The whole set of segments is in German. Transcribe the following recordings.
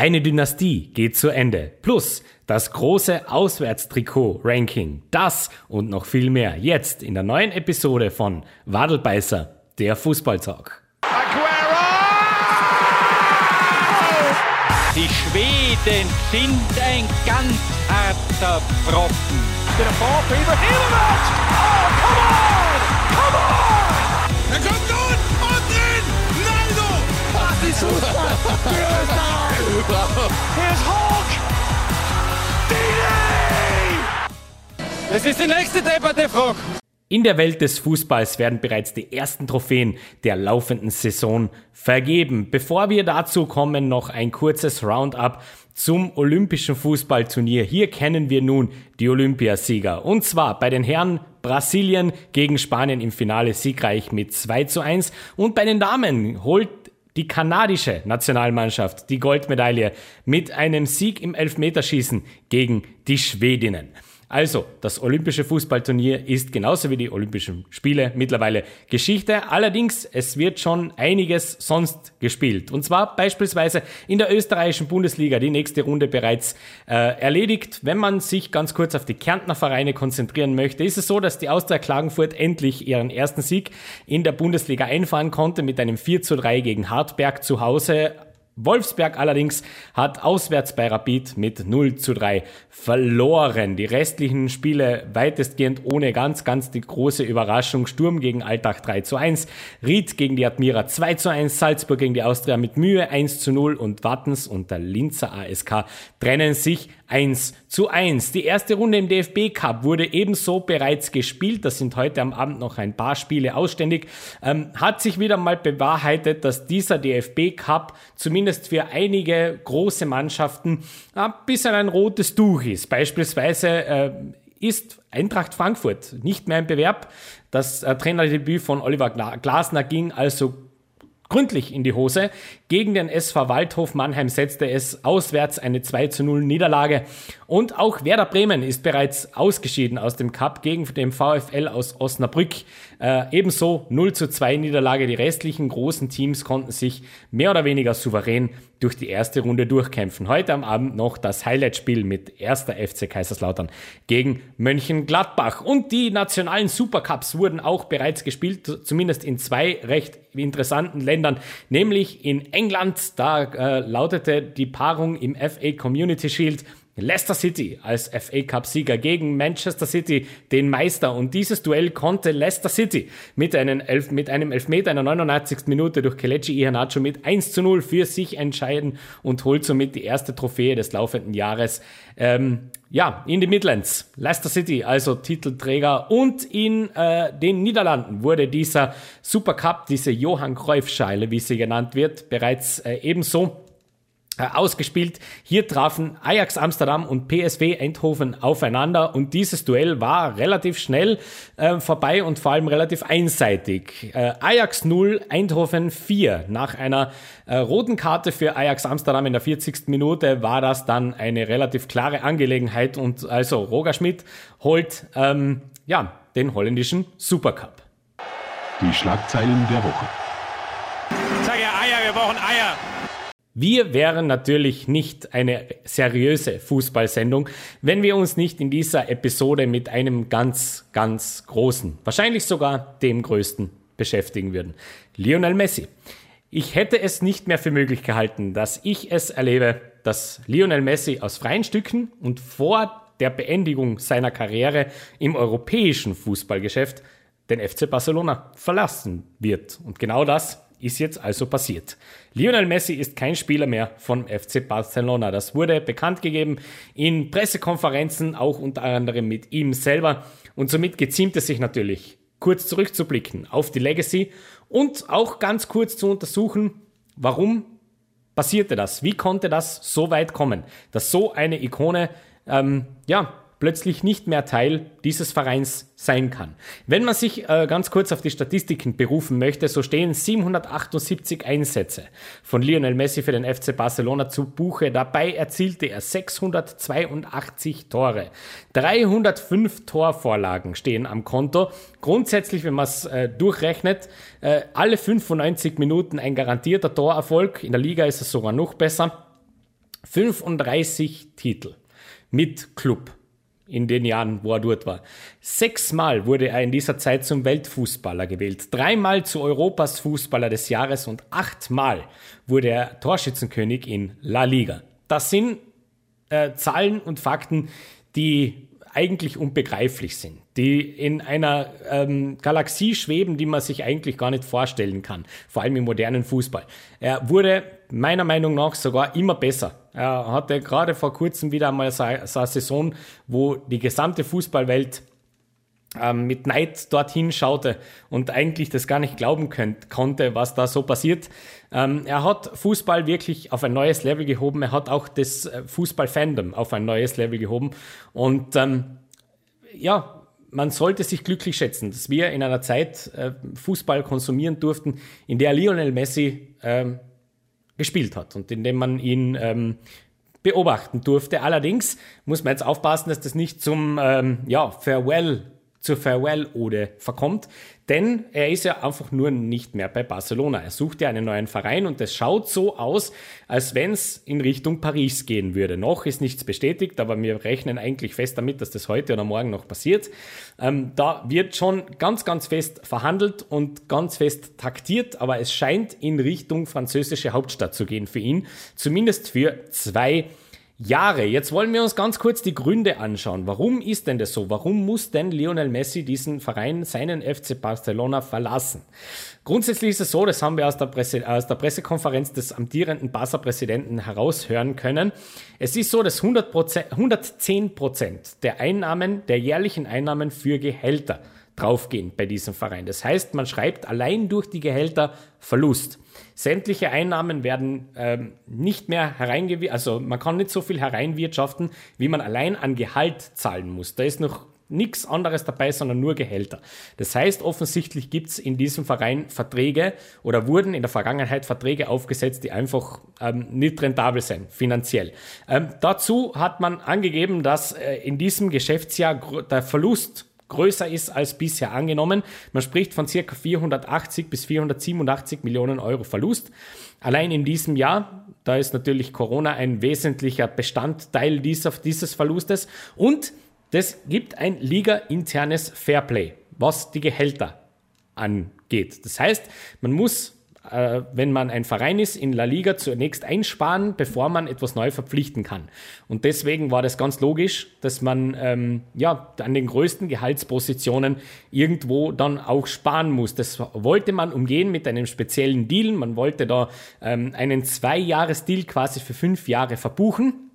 Eine Dynastie geht zu Ende. Plus das große Auswärtstrikot-Ranking. Das und noch viel mehr jetzt in der neuen Episode von Wadelbeißer, der Fußballtalk. Die Schweden sind ein ganz harter Brocken. Der Ball for Ibrahimovic! Oh, Hulk! Dini! Das ist die nächste depperte Frage. In der Welt des Fußballs werden bereits die ersten Trophäen der laufenden Saison vergeben. Bevor wir dazu kommen, noch ein kurzes Roundup zum Olympischen Fußballturnier. Hier kennen wir nun die Olympiasieger. Und zwar bei den Herren Brasilien gegen Spanien im Finale siegreich mit 2 zu 1. Und bei den Damen holt die kanadische Nationalmannschaft die Goldmedaille mit einem Sieg im Elfmeterschießen gegen die Schwedinnen. Also, das Olympische Fußballturnier ist genauso wie die Olympischen Spiele mittlerweile Geschichte. Allerdings, es wird schon einiges sonst gespielt. Und zwar beispielsweise in der österreichischen Bundesliga die nächste Runde bereits äh, erledigt. Wenn man sich ganz kurz auf die Kärntner Vereine konzentrieren möchte, ist es so, dass die Austria Klagenfurt endlich ihren ersten Sieg in der Bundesliga einfahren konnte mit einem 4 zu 3 gegen Hartberg zu Hause. Wolfsberg allerdings hat auswärts bei Rapid mit 0 zu 3 verloren. Die restlichen Spiele weitestgehend ohne ganz, ganz die große Überraschung. Sturm gegen Alltag 3 zu 1, Ried gegen die Admira 2 zu 1, Salzburg gegen die Austria mit Mühe 1 zu 0 und Wattens und der Linzer ASK trennen sich 1 zu 1. Die erste Runde im DFB Cup wurde ebenso bereits gespielt. Das sind heute am Abend noch ein paar Spiele ausständig. Ähm, hat sich wieder mal bewahrheitet, dass dieser DFB Cup zumindest für einige große Mannschaften ein bisschen ein rotes Tuch ist. Beispielsweise äh, ist Eintracht Frankfurt nicht mehr im Bewerb. Das äh, Trainerdebüt von Oliver Glasner ging also gründlich in die Hose. Gegen den SV Waldhof Mannheim setzte es auswärts eine 2 zu 0 Niederlage. Und auch Werder Bremen ist bereits ausgeschieden aus dem Cup gegen den VfL aus Osnabrück. Äh, ebenso 0 zu 2 Niederlage. Die restlichen großen Teams konnten sich mehr oder weniger souverän durch die erste Runde durchkämpfen. Heute am Abend noch das Highlight-Spiel mit erster FC Kaiserslautern gegen Mönchengladbach. Und die nationalen Supercups wurden auch bereits gespielt, zumindest in zwei recht interessanten Ländern, nämlich in England, da äh, lautete die Paarung im FA Community Shield Leicester City als FA Cup Sieger gegen Manchester City, den Meister. Und dieses Duell konnte Leicester City mit einem, Elf, mit einem Elfmeter in der 89. Minute durch Kelechi Iheanacho mit 1 zu 0 für sich entscheiden und holt somit die erste Trophäe des laufenden Jahres. Ähm, ja, in die Midlands. Leicester City, also Titelträger. Und in äh, den Niederlanden wurde dieser Super Cup, diese Johann Cruyff-Scheile, wie sie genannt wird, bereits äh, ebenso ausgespielt. Hier trafen Ajax Amsterdam und PSV Eindhoven aufeinander und dieses Duell war relativ schnell äh, vorbei und vor allem relativ einseitig. Äh, Ajax 0, Eindhoven 4. Nach einer äh, roten Karte für Ajax Amsterdam in der 40. Minute war das dann eine relativ klare Angelegenheit und also Roger Schmidt holt ähm, ja, den holländischen Supercup. Die Schlagzeilen der Woche. Ich sage ja Eier, wir brauchen Eier. Wir wären natürlich nicht eine seriöse Fußballsendung, wenn wir uns nicht in dieser Episode mit einem ganz, ganz großen, wahrscheinlich sogar dem größten beschäftigen würden. Lionel Messi. Ich hätte es nicht mehr für möglich gehalten, dass ich es erlebe, dass Lionel Messi aus freien Stücken und vor der Beendigung seiner Karriere im europäischen Fußballgeschäft den FC Barcelona verlassen wird. Und genau das ist jetzt also passiert. Lionel Messi ist kein Spieler mehr von FC Barcelona. Das wurde bekannt gegeben in Pressekonferenzen, auch unter anderem mit ihm selber. Und somit geziemt es sich natürlich, kurz zurückzublicken auf die Legacy und auch ganz kurz zu untersuchen, warum passierte das? Wie konnte das so weit kommen, dass so eine Ikone ähm, ja, plötzlich nicht mehr Teil dieses Vereins sein kann. Wenn man sich äh, ganz kurz auf die Statistiken berufen möchte, so stehen 778 Einsätze von Lionel Messi für den FC Barcelona zu Buche. Dabei erzielte er 682 Tore. 305 Torvorlagen stehen am Konto. Grundsätzlich, wenn man es äh, durchrechnet, äh, alle 95 Minuten ein garantierter Torerfolg. In der Liga ist es sogar noch besser. 35 Titel mit Club in den Jahren, wo er dort war. Sechsmal wurde er in dieser Zeit zum Weltfußballer gewählt, dreimal zu Europas Fußballer des Jahres und achtmal wurde er Torschützenkönig in La Liga. Das sind äh, Zahlen und Fakten, die eigentlich unbegreiflich sind, die in einer ähm, Galaxie schweben, die man sich eigentlich gar nicht vorstellen kann, vor allem im modernen Fußball. Er wurde meiner Meinung nach sogar immer besser. Er hatte gerade vor kurzem wieder einmal so eine Saison, wo die gesamte Fußballwelt ähm, mit Neid dorthin schaute und eigentlich das gar nicht glauben könnt, konnte, was da so passiert. Ähm, er hat Fußball wirklich auf ein neues Level gehoben. Er hat auch das äh, Fußball-Fandom auf ein neues Level gehoben. Und ähm, ja, man sollte sich glücklich schätzen, dass wir in einer Zeit äh, Fußball konsumieren durften, in der Lionel Messi ähm, gespielt hat und in dem man ihn ähm, beobachten durfte. Allerdings muss man jetzt aufpassen, dass das nicht zum ähm, ja, Farewell zur Farewell-Ode verkommt, denn er ist ja einfach nur nicht mehr bei Barcelona. Er sucht ja einen neuen Verein und es schaut so aus, als wenn es in Richtung Paris gehen würde. Noch ist nichts bestätigt, aber wir rechnen eigentlich fest damit, dass das heute oder morgen noch passiert. Ähm, da wird schon ganz, ganz fest verhandelt und ganz fest taktiert, aber es scheint in Richtung französische Hauptstadt zu gehen für ihn, zumindest für zwei Jahre. Jetzt wollen wir uns ganz kurz die Gründe anschauen. Warum ist denn das so? Warum muss denn Lionel Messi diesen Verein, seinen FC Barcelona, verlassen? Grundsätzlich ist es so, das haben wir aus der, Presse, aus der Pressekonferenz des amtierenden Barca-Präsidenten heraushören können. Es ist so, dass 100%, 110 Prozent der Einnahmen, der jährlichen Einnahmen für Gehälter draufgehen bei diesem Verein. Das heißt, man schreibt allein durch die Gehälter Verlust. Sämtliche Einnahmen werden ähm, nicht mehr hereingewirtschaftet, also man kann nicht so viel hereinwirtschaften, wie man allein an Gehalt zahlen muss. Da ist noch nichts anderes dabei, sondern nur Gehälter. Das heißt, offensichtlich gibt es in diesem Verein Verträge oder wurden in der Vergangenheit Verträge aufgesetzt, die einfach ähm, nicht rentabel sind, finanziell. Ähm, dazu hat man angegeben, dass äh, in diesem Geschäftsjahr der Verlust größer ist als bisher angenommen. Man spricht von circa 480 bis 487 Millionen Euro Verlust. Allein in diesem Jahr, da ist natürlich Corona ein wesentlicher Bestandteil dieser, dieses Verlustes und das gibt ein liga-internes Fairplay, was die Gehälter angeht. Das heißt, man muss äh, wenn man ein Verein ist, in La Liga zunächst einsparen, bevor man etwas neu verpflichten kann. Und deswegen war das ganz logisch, dass man ähm, ja, an den größten Gehaltspositionen irgendwo dann auch sparen muss. Das wollte man umgehen mit einem speziellen Deal. Man wollte da ähm, einen Zwei-Jahres-Deal quasi für fünf Jahre verbuchen.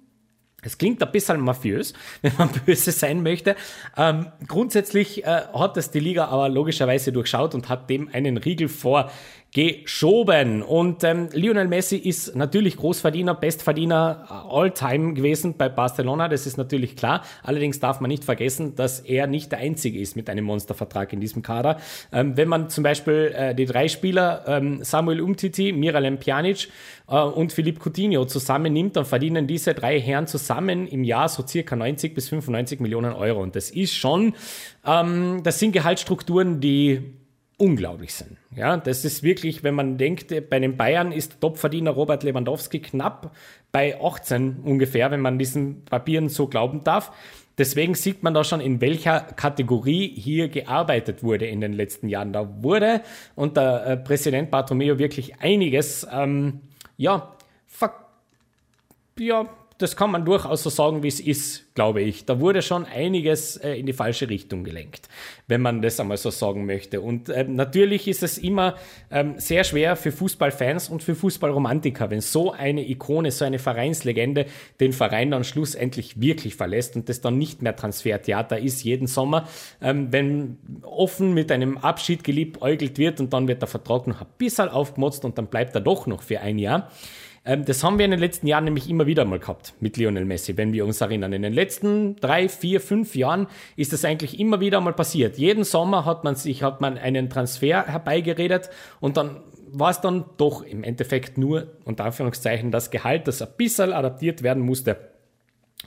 Es klingt ein bisschen mafiös, wenn man böse sein möchte. Ähm, grundsätzlich äh, hat das die Liga aber logischerweise durchschaut und hat dem einen Riegel vor geschoben. Und ähm, Lionel Messi ist natürlich Großverdiener, Bestverdiener äh, all-time gewesen bei Barcelona, das ist natürlich klar. Allerdings darf man nicht vergessen, dass er nicht der Einzige ist mit einem Monstervertrag in diesem Kader. Ähm, wenn man zum Beispiel äh, die drei Spieler ähm, Samuel Umtiti, Miralem Pjanic äh, und Philipp Coutinho zusammennimmt, dann verdienen diese drei Herren zusammen im Jahr so circa 90 bis 95 Millionen Euro. Und das ist schon, ähm, das sind Gehaltsstrukturen, die unglaublich sind. Ja, das ist wirklich, wenn man denkt, bei den Bayern ist Topverdiener Robert Lewandowski knapp bei 18 ungefähr, wenn man diesen Papieren so glauben darf. Deswegen sieht man da schon, in welcher Kategorie hier gearbeitet wurde in den letzten Jahren. Da wurde unter äh, Präsident Bartomeo wirklich einiges, ähm, ja, ja, das kann man durchaus so sagen, wie es ist, glaube ich. Da wurde schon einiges äh, in die falsche Richtung gelenkt, wenn man das einmal so sagen möchte. Und ähm, natürlich ist es immer ähm, sehr schwer für Fußballfans und für Fußballromantiker, wenn so eine Ikone, so eine Vereinslegende den Verein dann schlussendlich wirklich verlässt und das dann nicht mehr Transfertheater ist jeden Sommer, ähm, wenn offen mit einem Abschied geliebäugelt wird und dann wird der Vertrag noch ein bisschen aufgemotzt und dann bleibt er doch noch für ein Jahr. Ähm, das haben wir in den letzten Jahren nämlich immer wieder mal gehabt mit Lionel Messi, wenn wir uns erinnern. In den letzten drei, vier, fünf Jahren ist das eigentlich immer wieder mal passiert. Jeden Sommer hat man sich, hat man einen Transfer herbeigeredet und dann war es dann doch im Endeffekt nur, unter Anführungszeichen, das Gehalt, das ein bisschen adaptiert werden musste.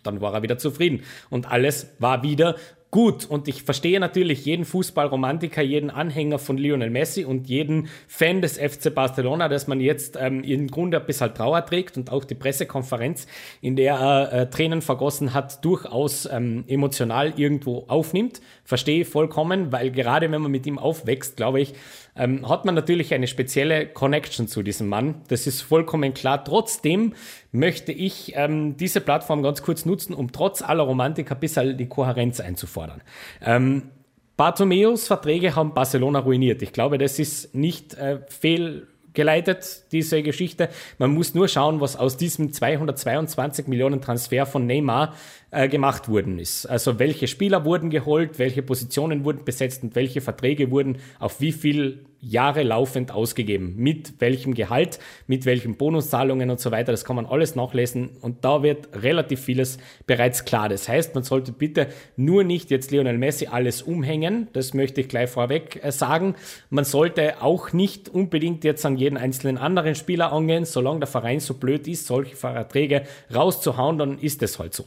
Dann war er wieder zufrieden und alles war wieder gut. Und ich verstehe natürlich jeden Fußballromantiker, jeden Anhänger von Lionel Messi und jeden Fan des FC Barcelona, dass man jetzt ähm, im Grunde ein bisschen Trauer trägt und auch die Pressekonferenz, in der er äh, Tränen vergossen hat, durchaus ähm, emotional irgendwo aufnimmt. Verstehe vollkommen, weil gerade wenn man mit ihm aufwächst, glaube ich, ähm, hat man natürlich eine spezielle Connection zu diesem Mann. Das ist vollkommen klar. Trotzdem möchte ich ähm, diese Plattform ganz kurz nutzen, um trotz aller Romantik ein bisschen die Kohärenz einzufordern. Ähm, Bartomeus Verträge haben Barcelona ruiniert. Ich glaube, das ist nicht äh, fehl geleitet, diese Geschichte. Man muss nur schauen, was aus diesem 222 Millionen Transfer von Neymar äh, gemacht worden ist. Also welche Spieler wurden geholt, welche Positionen wurden besetzt und welche Verträge wurden auf wie viel Jahre laufend ausgegeben. Mit welchem Gehalt, mit welchen Bonuszahlungen und so weiter. Das kann man alles nachlesen und da wird relativ vieles bereits klar. Das heißt, man sollte bitte nur nicht jetzt Lionel Messi alles umhängen. Das möchte ich gleich vorweg äh, sagen. Man sollte auch nicht unbedingt jetzt an jeden einzelnen anderen Spieler angehen. Solange der Verein so blöd ist, solche Verträge rauszuhauen, dann ist es halt so.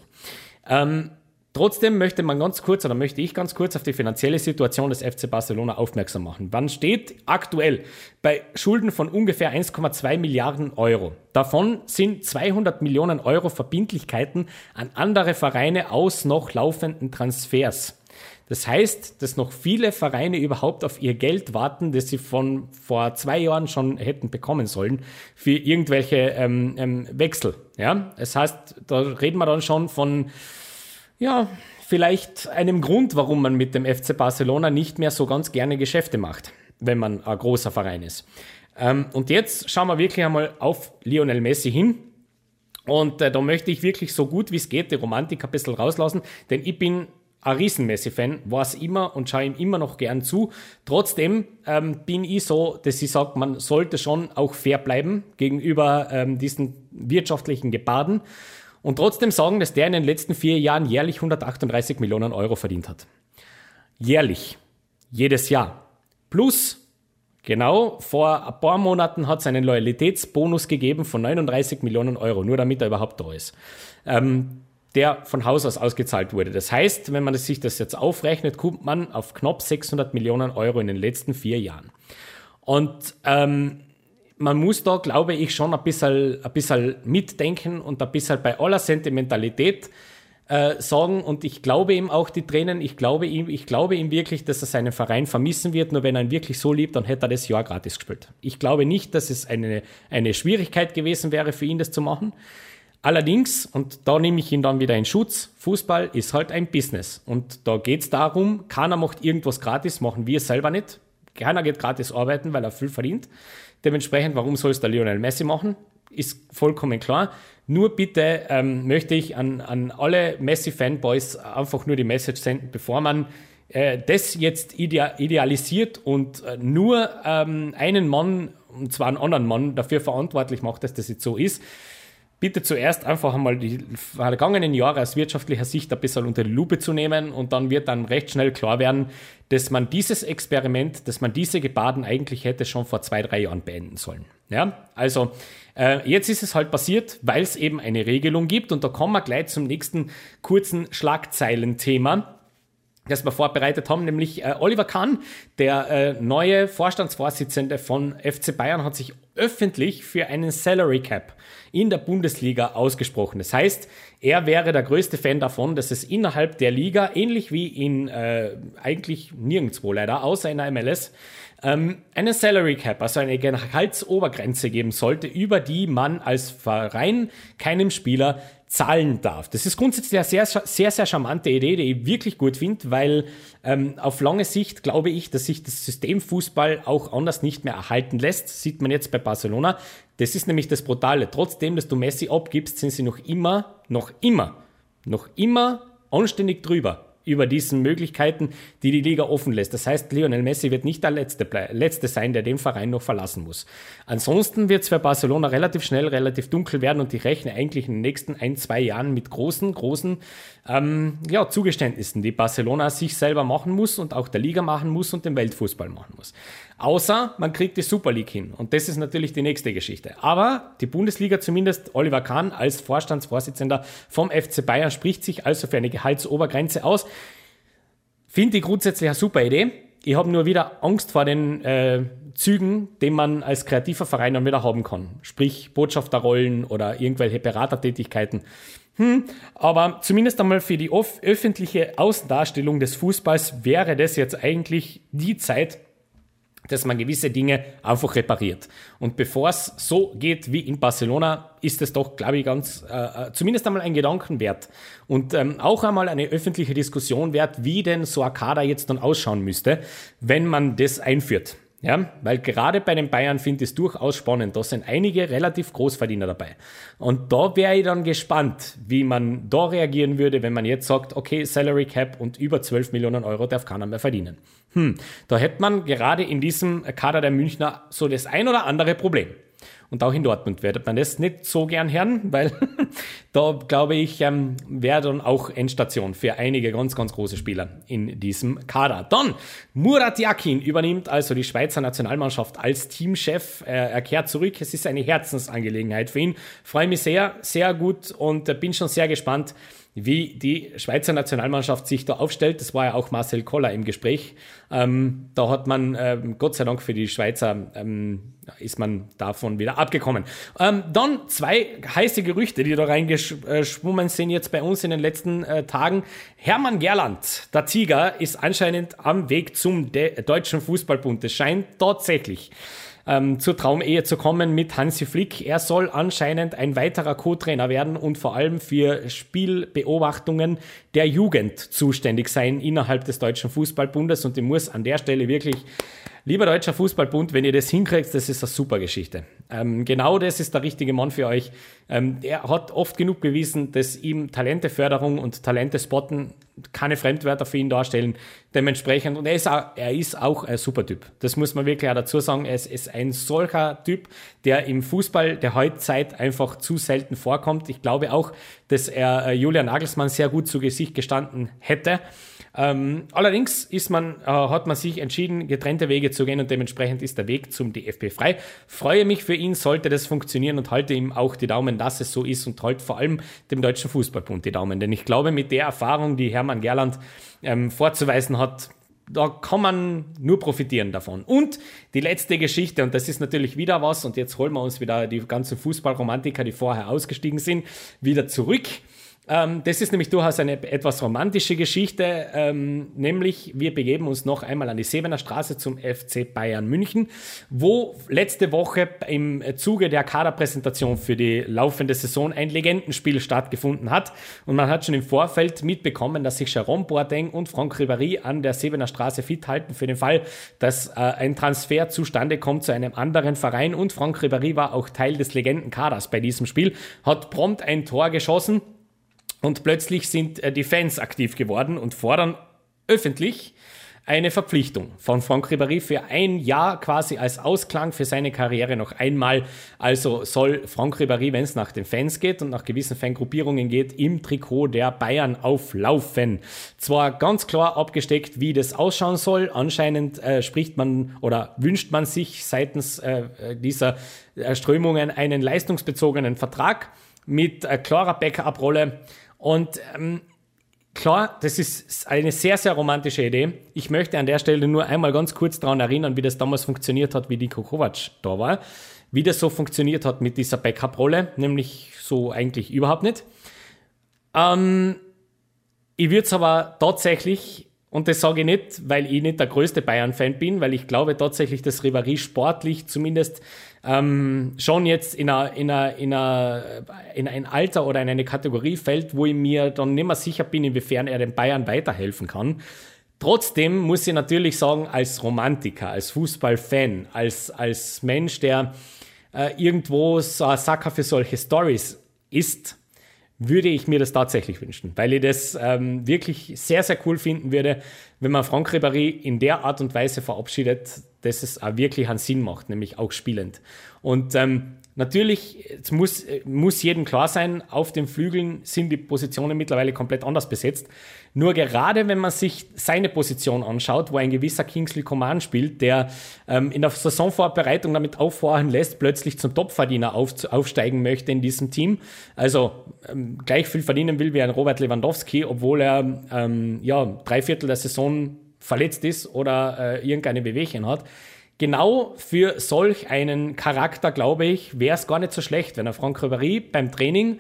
Ähm, Trotzdem möchte man ganz kurz oder möchte ich ganz kurz auf die finanzielle Situation des FC Barcelona aufmerksam machen. Man steht aktuell bei Schulden von ungefähr 1,2 Milliarden Euro. Davon sind 200 Millionen Euro Verbindlichkeiten an andere Vereine aus noch laufenden Transfers. Das heißt, dass noch viele Vereine überhaupt auf ihr Geld warten, das sie von vor zwei Jahren schon hätten bekommen sollen für irgendwelche ähm, ähm, Wechsel. Ja, das heißt, da reden wir dann schon von ja, vielleicht einem Grund, warum man mit dem FC Barcelona nicht mehr so ganz gerne Geschäfte macht, wenn man ein großer Verein ist. Ähm, und jetzt schauen wir wirklich einmal auf Lionel Messi hin. Und äh, da möchte ich wirklich so gut wie es geht die Romantik ein bisschen rauslassen, denn ich bin ein riesen Messi-Fan, war es immer und schaue ihm immer noch gern zu. Trotzdem ähm, bin ich so, dass ich sage, man sollte schon auch fair bleiben gegenüber ähm, diesen wirtschaftlichen Gebaden und trotzdem sagen, dass der in den letzten vier Jahren jährlich 138 Millionen Euro verdient hat. Jährlich. Jedes Jahr. Plus, genau, vor ein paar Monaten hat es einen Loyalitätsbonus gegeben von 39 Millionen Euro, nur damit er überhaupt da ist. Ähm, der von Haus aus ausgezahlt wurde. Das heißt, wenn man sich das jetzt aufrechnet, kommt man auf knapp 600 Millionen Euro in den letzten vier Jahren. Und ähm, man muss da, glaube ich, schon ein bisschen, ein bisschen mitdenken und ein bisschen bei aller Sentimentalität äh, sagen. Und ich glaube ihm auch die Tränen, ich glaube ihm, ich glaube ihm wirklich, dass er seinen Verein vermissen wird. Nur wenn er ihn wirklich so liebt, dann hätte er das Jahr gratis gespielt. Ich glaube nicht, dass es eine, eine Schwierigkeit gewesen wäre für ihn, das zu machen. Allerdings, und da nehme ich ihn dann wieder in Schutz, Fußball ist halt ein Business. Und da geht es darum, keiner macht irgendwas gratis, machen wir selber nicht. Keiner geht gratis arbeiten, weil er viel verdient. Dementsprechend, warum soll es der Lionel Messi machen? Ist vollkommen klar. Nur bitte ähm, möchte ich an, an alle Messi-Fanboys einfach nur die Message senden, bevor man äh, das jetzt idealisiert und äh, nur ähm, einen Mann, und zwar einen anderen Mann, dafür verantwortlich macht, dass das jetzt so ist bitte zuerst einfach einmal die vergangenen Jahre aus wirtschaftlicher Sicht ein bisschen unter die Lupe zu nehmen und dann wird dann recht schnell klar werden, dass man dieses Experiment, dass man diese Gebaden eigentlich hätte schon vor zwei, drei Jahren beenden sollen. Ja, also äh, jetzt ist es halt passiert, weil es eben eine Regelung gibt und da kommen wir gleich zum nächsten kurzen Schlagzeilenthema das wir vorbereitet haben, nämlich äh, Oliver Kahn, der äh, neue Vorstandsvorsitzende von FC Bayern, hat sich öffentlich für einen Salary Cap in der Bundesliga ausgesprochen. Das heißt, er wäre der größte Fan davon, dass es innerhalb der Liga, ähnlich wie in äh, eigentlich nirgendwo leider, außer in der MLS, ähm, eine Salary Cap, also eine Gehaltsobergrenze geben sollte, über die man als Verein keinem Spieler zahlen darf. Das ist grundsätzlich eine sehr, sehr, sehr charmante Idee, die ich wirklich gut finde, weil ähm, auf lange Sicht glaube ich, dass sich das System Fußball auch anders nicht mehr erhalten lässt. Sieht man jetzt bei Barcelona. Das ist nämlich das Brutale. Trotzdem, dass du Messi abgibst, sind sie noch immer, noch immer, noch immer anständig drüber über diesen Möglichkeiten, die die Liga offen lässt. Das heißt, Lionel Messi wird nicht der Letzte, Letzte sein, der den Verein noch verlassen muss. Ansonsten wird es für Barcelona relativ schnell relativ dunkel werden und ich rechne eigentlich in den nächsten ein, zwei Jahren mit großen, großen ähm, ja, Zugeständnissen, die Barcelona sich selber machen muss und auch der Liga machen muss und den Weltfußball machen muss. Außer man kriegt die Super League hin. Und das ist natürlich die nächste Geschichte. Aber die Bundesliga, zumindest Oliver Kahn als Vorstandsvorsitzender vom FC Bayern, spricht sich also für eine Gehaltsobergrenze aus. Finde ich grundsätzlich eine super Idee. Ich habe nur wieder Angst vor den äh, Zügen, den man als kreativer Verein dann wieder haben kann. Sprich Botschafterrollen oder irgendwelche Beratertätigkeiten. Hm, aber zumindest einmal für die öffentliche Außendarstellung des Fußballs wäre das jetzt eigentlich die Zeit, dass man gewisse Dinge einfach repariert. Und bevor es so geht wie in Barcelona, ist es doch, glaube ich, ganz äh, äh, zumindest einmal ein Gedanken wert. Und ähm, auch einmal eine öffentliche Diskussion wert, wie denn so ein Kader jetzt dann ausschauen müsste, wenn man das einführt. Ja, weil gerade bei den Bayern finde ich es durchaus spannend. Da sind einige relativ Großverdiener dabei. Und da wäre ich dann gespannt, wie man da reagieren würde, wenn man jetzt sagt, okay, Salary Cap und über 12 Millionen Euro darf keiner mehr verdienen. Hm, da hätte man gerade in diesem Kader der Münchner so das ein oder andere Problem. Und auch in Dortmund wird man das nicht so gern hören, weil da glaube ich, ähm, wäre dann auch Endstation für einige ganz, ganz große Spieler in diesem Kader. Dann Murat Yakin übernimmt also die Schweizer Nationalmannschaft als Teamchef. Er, kehrt zurück. Es ist eine Herzensangelegenheit für ihn. Freue mich sehr, sehr gut und äh, bin schon sehr gespannt, wie die Schweizer Nationalmannschaft sich da aufstellt. Das war ja auch Marcel Koller im Gespräch. Ähm, da hat man, ähm, Gott sei Dank für die Schweizer, ähm, ist man davon wieder abgekommen. Ähm, dann zwei heiße Gerüchte, die da reingeschwommen sind jetzt bei uns in den letzten äh, Tagen. Hermann Gerland, der Tiger, ist anscheinend am Weg zum De Deutschen Fußballbund. Es scheint tatsächlich ähm, zur Traumehe zu kommen mit Hansi Flick. Er soll anscheinend ein weiterer Co-Trainer werden und vor allem für Spielbeobachtungen der Jugend zuständig sein innerhalb des Deutschen Fußballbundes. Und ich muss an der Stelle wirklich Lieber Deutscher Fußballbund, wenn ihr das hinkriegt, das ist eine super Geschichte. Ähm, genau das ist der richtige Mann für euch. Ähm, er hat oft genug bewiesen, dass ihm Talenteförderung und Talente spotten keine Fremdwörter für ihn darstellen. Dementsprechend, und er ist auch, er ist auch ein super Typ. Das muss man wirklich auch dazu sagen. Er ist, ist ein solcher Typ, der im Fußball der Heutzeit einfach zu selten vorkommt. Ich glaube auch, dass er äh, Julian Nagelsmann sehr gut zu Gesicht gestanden hätte. Ähm, allerdings ist man, äh, hat man sich entschieden, getrennte Wege zu gehen und dementsprechend ist der Weg zum DFB frei. Freue mich für ihn, sollte das funktionieren und halte ihm auch die Daumen, dass es so ist und halte vor allem dem Deutschen Fußballbund die Daumen. Denn ich glaube, mit der Erfahrung, die Hermann Gerland ähm, vorzuweisen hat, da kann man nur profitieren davon. Und die letzte Geschichte, und das ist natürlich wieder was, und jetzt holen wir uns wieder die ganzen Fußballromantiker, die vorher ausgestiegen sind, wieder zurück. Ähm, das ist nämlich durchaus eine etwas romantische Geschichte, ähm, nämlich wir begeben uns noch einmal an die Sebener Straße zum FC Bayern München, wo letzte Woche im Zuge der Kaderpräsentation für die laufende Saison ein Legendenspiel stattgefunden hat. Und man hat schon im Vorfeld mitbekommen, dass sich Jerome Boateng und Franck Ribéry an der Sebener Straße fit halten für den Fall, dass äh, ein Transfer zustande kommt zu einem anderen Verein. Und Franck Ribéry war auch Teil des Legendenkaders bei diesem Spiel, hat prompt ein Tor geschossen und plötzlich sind äh, die Fans aktiv geworden und fordern öffentlich eine Verpflichtung von Franck Ribéry für ein Jahr quasi als Ausklang für seine Karriere noch einmal. Also soll Franck Ribéry, wenn es nach den Fans geht und nach gewissen Fangruppierungen geht, im Trikot der Bayern auflaufen. Zwar ganz klar abgesteckt, wie das ausschauen soll. Anscheinend äh, spricht man oder wünscht man sich seitens äh, dieser Strömungen einen leistungsbezogenen Vertrag mit äh, klarer Backup-Rolle und ähm, klar, das ist eine sehr, sehr romantische Idee. Ich möchte an der Stelle nur einmal ganz kurz daran erinnern, wie das damals funktioniert hat, wie Niko Kovac da war. Wie das so funktioniert hat mit dieser Backup-Rolle, nämlich so eigentlich überhaupt nicht. Ähm, ich würde es aber tatsächlich, und das sage ich nicht, weil ich nicht der größte Bayern-Fan bin, weil ich glaube tatsächlich, dass Ribéry sportlich zumindest ähm, schon jetzt in, a, in, in, ein Alter oder in eine Kategorie fällt, wo ich mir dann nicht mehr sicher bin, inwiefern er den Bayern weiterhelfen kann. Trotzdem muss ich natürlich sagen, als Romantiker, als Fußballfan, als, als Mensch, der äh, irgendwo so ein Sacker für solche Stories ist, würde ich mir das tatsächlich wünschen, weil ich das ähm, wirklich sehr, sehr cool finden würde, wenn man Franck Ribéry in der Art und Weise verabschiedet, dass es auch wirklich einen Sinn macht, nämlich auch spielend. Und ähm, Natürlich, es muss, muss jedem klar sein, auf den Flügeln sind die Positionen mittlerweile komplett anders besetzt. Nur gerade wenn man sich seine Position anschaut, wo ein gewisser Kingsley Coman spielt, der ähm, in der Saisonvorbereitung damit auffahren lässt, plötzlich zum Topverdiener auf, aufsteigen möchte in diesem Team. Also ähm, gleich viel verdienen will wie ein Robert Lewandowski, obwohl er ähm, ja, drei Viertel der Saison verletzt ist oder äh, irgendeine Bewegchen hat genau für solch einen Charakter, glaube ich, wäre es gar nicht so schlecht, wenn er Franck Ribéry beim Training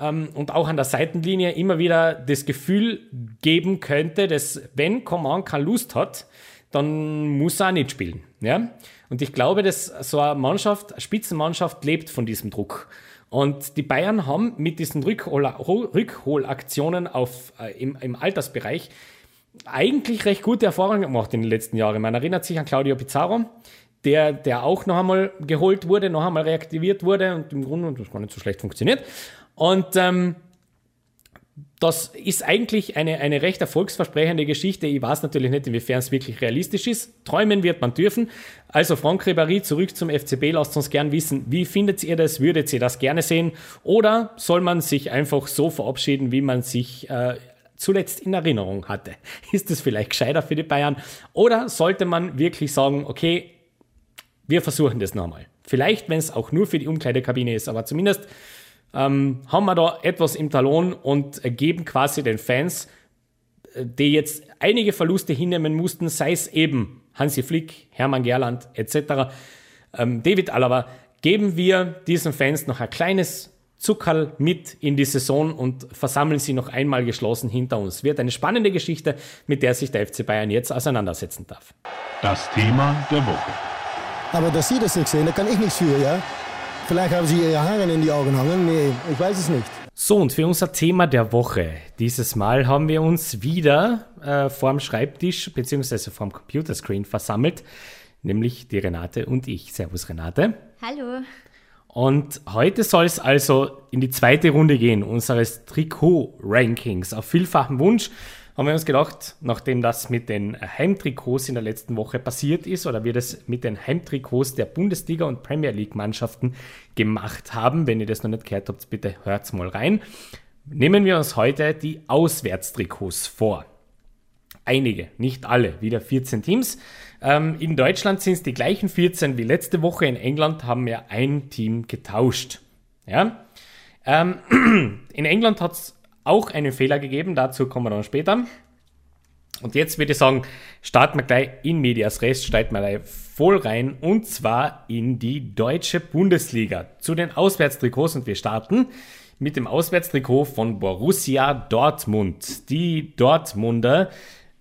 ähm, und auch an der Seitenlinie immer wieder das Gefühl geben könnte, dass wenn Coman keine Lust hat, dann muss er nicht spielen. Ja? Und ich glaube, dass so eine Mannschaft, eine Spitzenmannschaft lebt von diesem Druck. Und die Bayern haben mit diesen Rückhol Rückholaktionen auf, äh, im, im Altersbereich eigentlich recht gute Erfahrungen gemacht in den letzten Jahren. Man erinnert sich an Claudio Pizarro, der, der auch noch einmal geholt wurde, noch einmal reaktiviert wurde und im Grunde das gar nicht so schlecht funktioniert. Und ähm, das ist eigentlich eine, eine recht erfolgsversprechende Geschichte. Ich weiß natürlich nicht, inwiefern es wirklich realistisch ist. Träumen wird man dürfen. Also Franck Ribéry zurück zum FCB. Lasst uns gern wissen, wie findet ihr das? Würdet ihr das gerne sehen? Oder soll man sich einfach so verabschieden, wie man sich äh, zuletzt in Erinnerung hatte. Ist das vielleicht gescheiter für die Bayern? Oder sollte man wirklich sagen, okay, wir versuchen das nochmal. Vielleicht, wenn es auch nur für die Umkleidekabine ist, aber zumindest ähm, haben wir da etwas im Talon und geben quasi den Fans, äh, die jetzt einige Verluste hinnehmen mussten, sei es eben Hansi Flick, Hermann Gerland etc., ähm, David Alaba, geben wir diesen Fans noch ein kleines Zuckerl mit in die Saison und versammeln sie noch einmal geschlossen hinter uns. Wird eine spannende Geschichte, mit der sich der FC Bayern jetzt auseinandersetzen darf. Das Thema der Woche. Aber dass Sie das nicht sehen, da kann ich nichts für, ja? Vielleicht haben Sie Ihre Haare in die Augen hangen. Nee, ich weiß es nicht. So, und für unser Thema der Woche. Dieses Mal haben wir uns wieder äh, vorm Schreibtisch bzw. vorm Computerscreen versammelt, nämlich die Renate und ich. Servus, Renate. Hallo. Und heute soll es also in die zweite Runde gehen, unseres Trikot-Rankings. Auf vielfachen Wunsch haben wir uns gedacht, nachdem das mit den Heimtrikots in der letzten Woche passiert ist oder wir das mit den Heimtrikots der Bundesliga und Premier League Mannschaften gemacht haben, wenn ihr das noch nicht gehört habt, bitte hört's mal rein, nehmen wir uns heute die Auswärtstrikots vor. Einige, nicht alle, wieder 14 Teams. Ähm, in Deutschland sind es die gleichen 14 wie letzte Woche. In England haben wir ein Team getauscht. Ja? Ähm, in England hat es auch einen Fehler gegeben, dazu kommen wir dann später. Und jetzt würde ich sagen, starten wir gleich in Medias Rest, steigen wir gleich voll rein und zwar in die deutsche Bundesliga zu den Auswärtstrikots und wir starten mit dem Auswärtstrikot von Borussia Dortmund. Die Dortmunder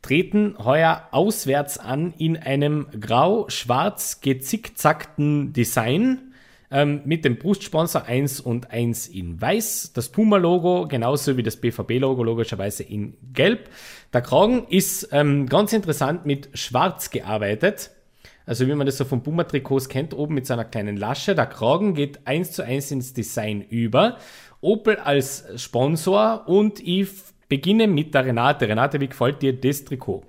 treten heuer auswärts an in einem grau-schwarz gezickzackten Design ähm, mit dem Brustsponsor 1 und 1 in weiß, das Puma-Logo genauso wie das BVB-Logo logischerweise in gelb. Der Kragen ist ähm, ganz interessant mit schwarz gearbeitet. Also wie man das so von Puma-Trikots kennt, oben mit seiner kleinen Lasche. Der Kragen geht eins zu eins ins Design über. Opel als Sponsor und ich beginne mit der Renate. Renate, wie gefällt dir das Trikot?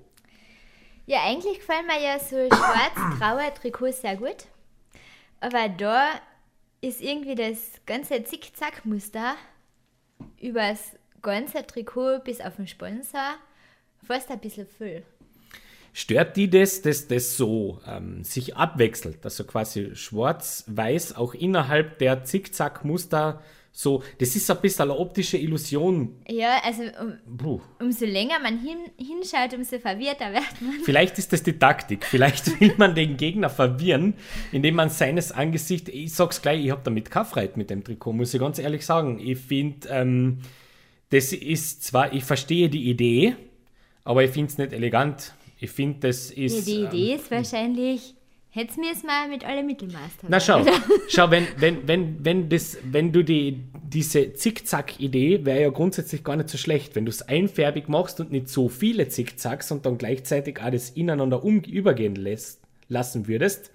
Ja, eigentlich gefallen mir ja so schwarz-graue Trikots sehr gut. Aber da ist irgendwie das ganze Zickzack-Muster übers ganze Trikot bis auf den Sponsor fast ein bisschen viel. Stört die das, dass das so ähm, sich abwechselt, dass so quasi schwarz-weiß auch innerhalb der Zickzack-Muster so, das ist ein bisschen eine optische Illusion. Ja, also um, umso länger man hin, hinschaut, umso verwirrter wird man. Vielleicht ist das die Taktik. Vielleicht will man den Gegner verwirren, indem man seines Angesichts, ich sag's gleich, ich habe damit Kaffreit mit dem Trikot, muss ich ganz ehrlich sagen. Ich finde, ähm, das ist zwar, ich verstehe die Idee, aber ich finde es nicht elegant. Ich finde, das ist. Ja, die Idee ähm, ist wahrscheinlich Hättest mir es mal mit alle Mittelmaß Na schau, schau, wenn, wenn, wenn, wenn, das, wenn du die, diese Zickzack-Idee wäre ja grundsätzlich gar nicht so schlecht, wenn du es einfärbig machst und nicht so viele Zickzacks und dann gleichzeitig alles ineinander um, übergehen lässt, lassen würdest,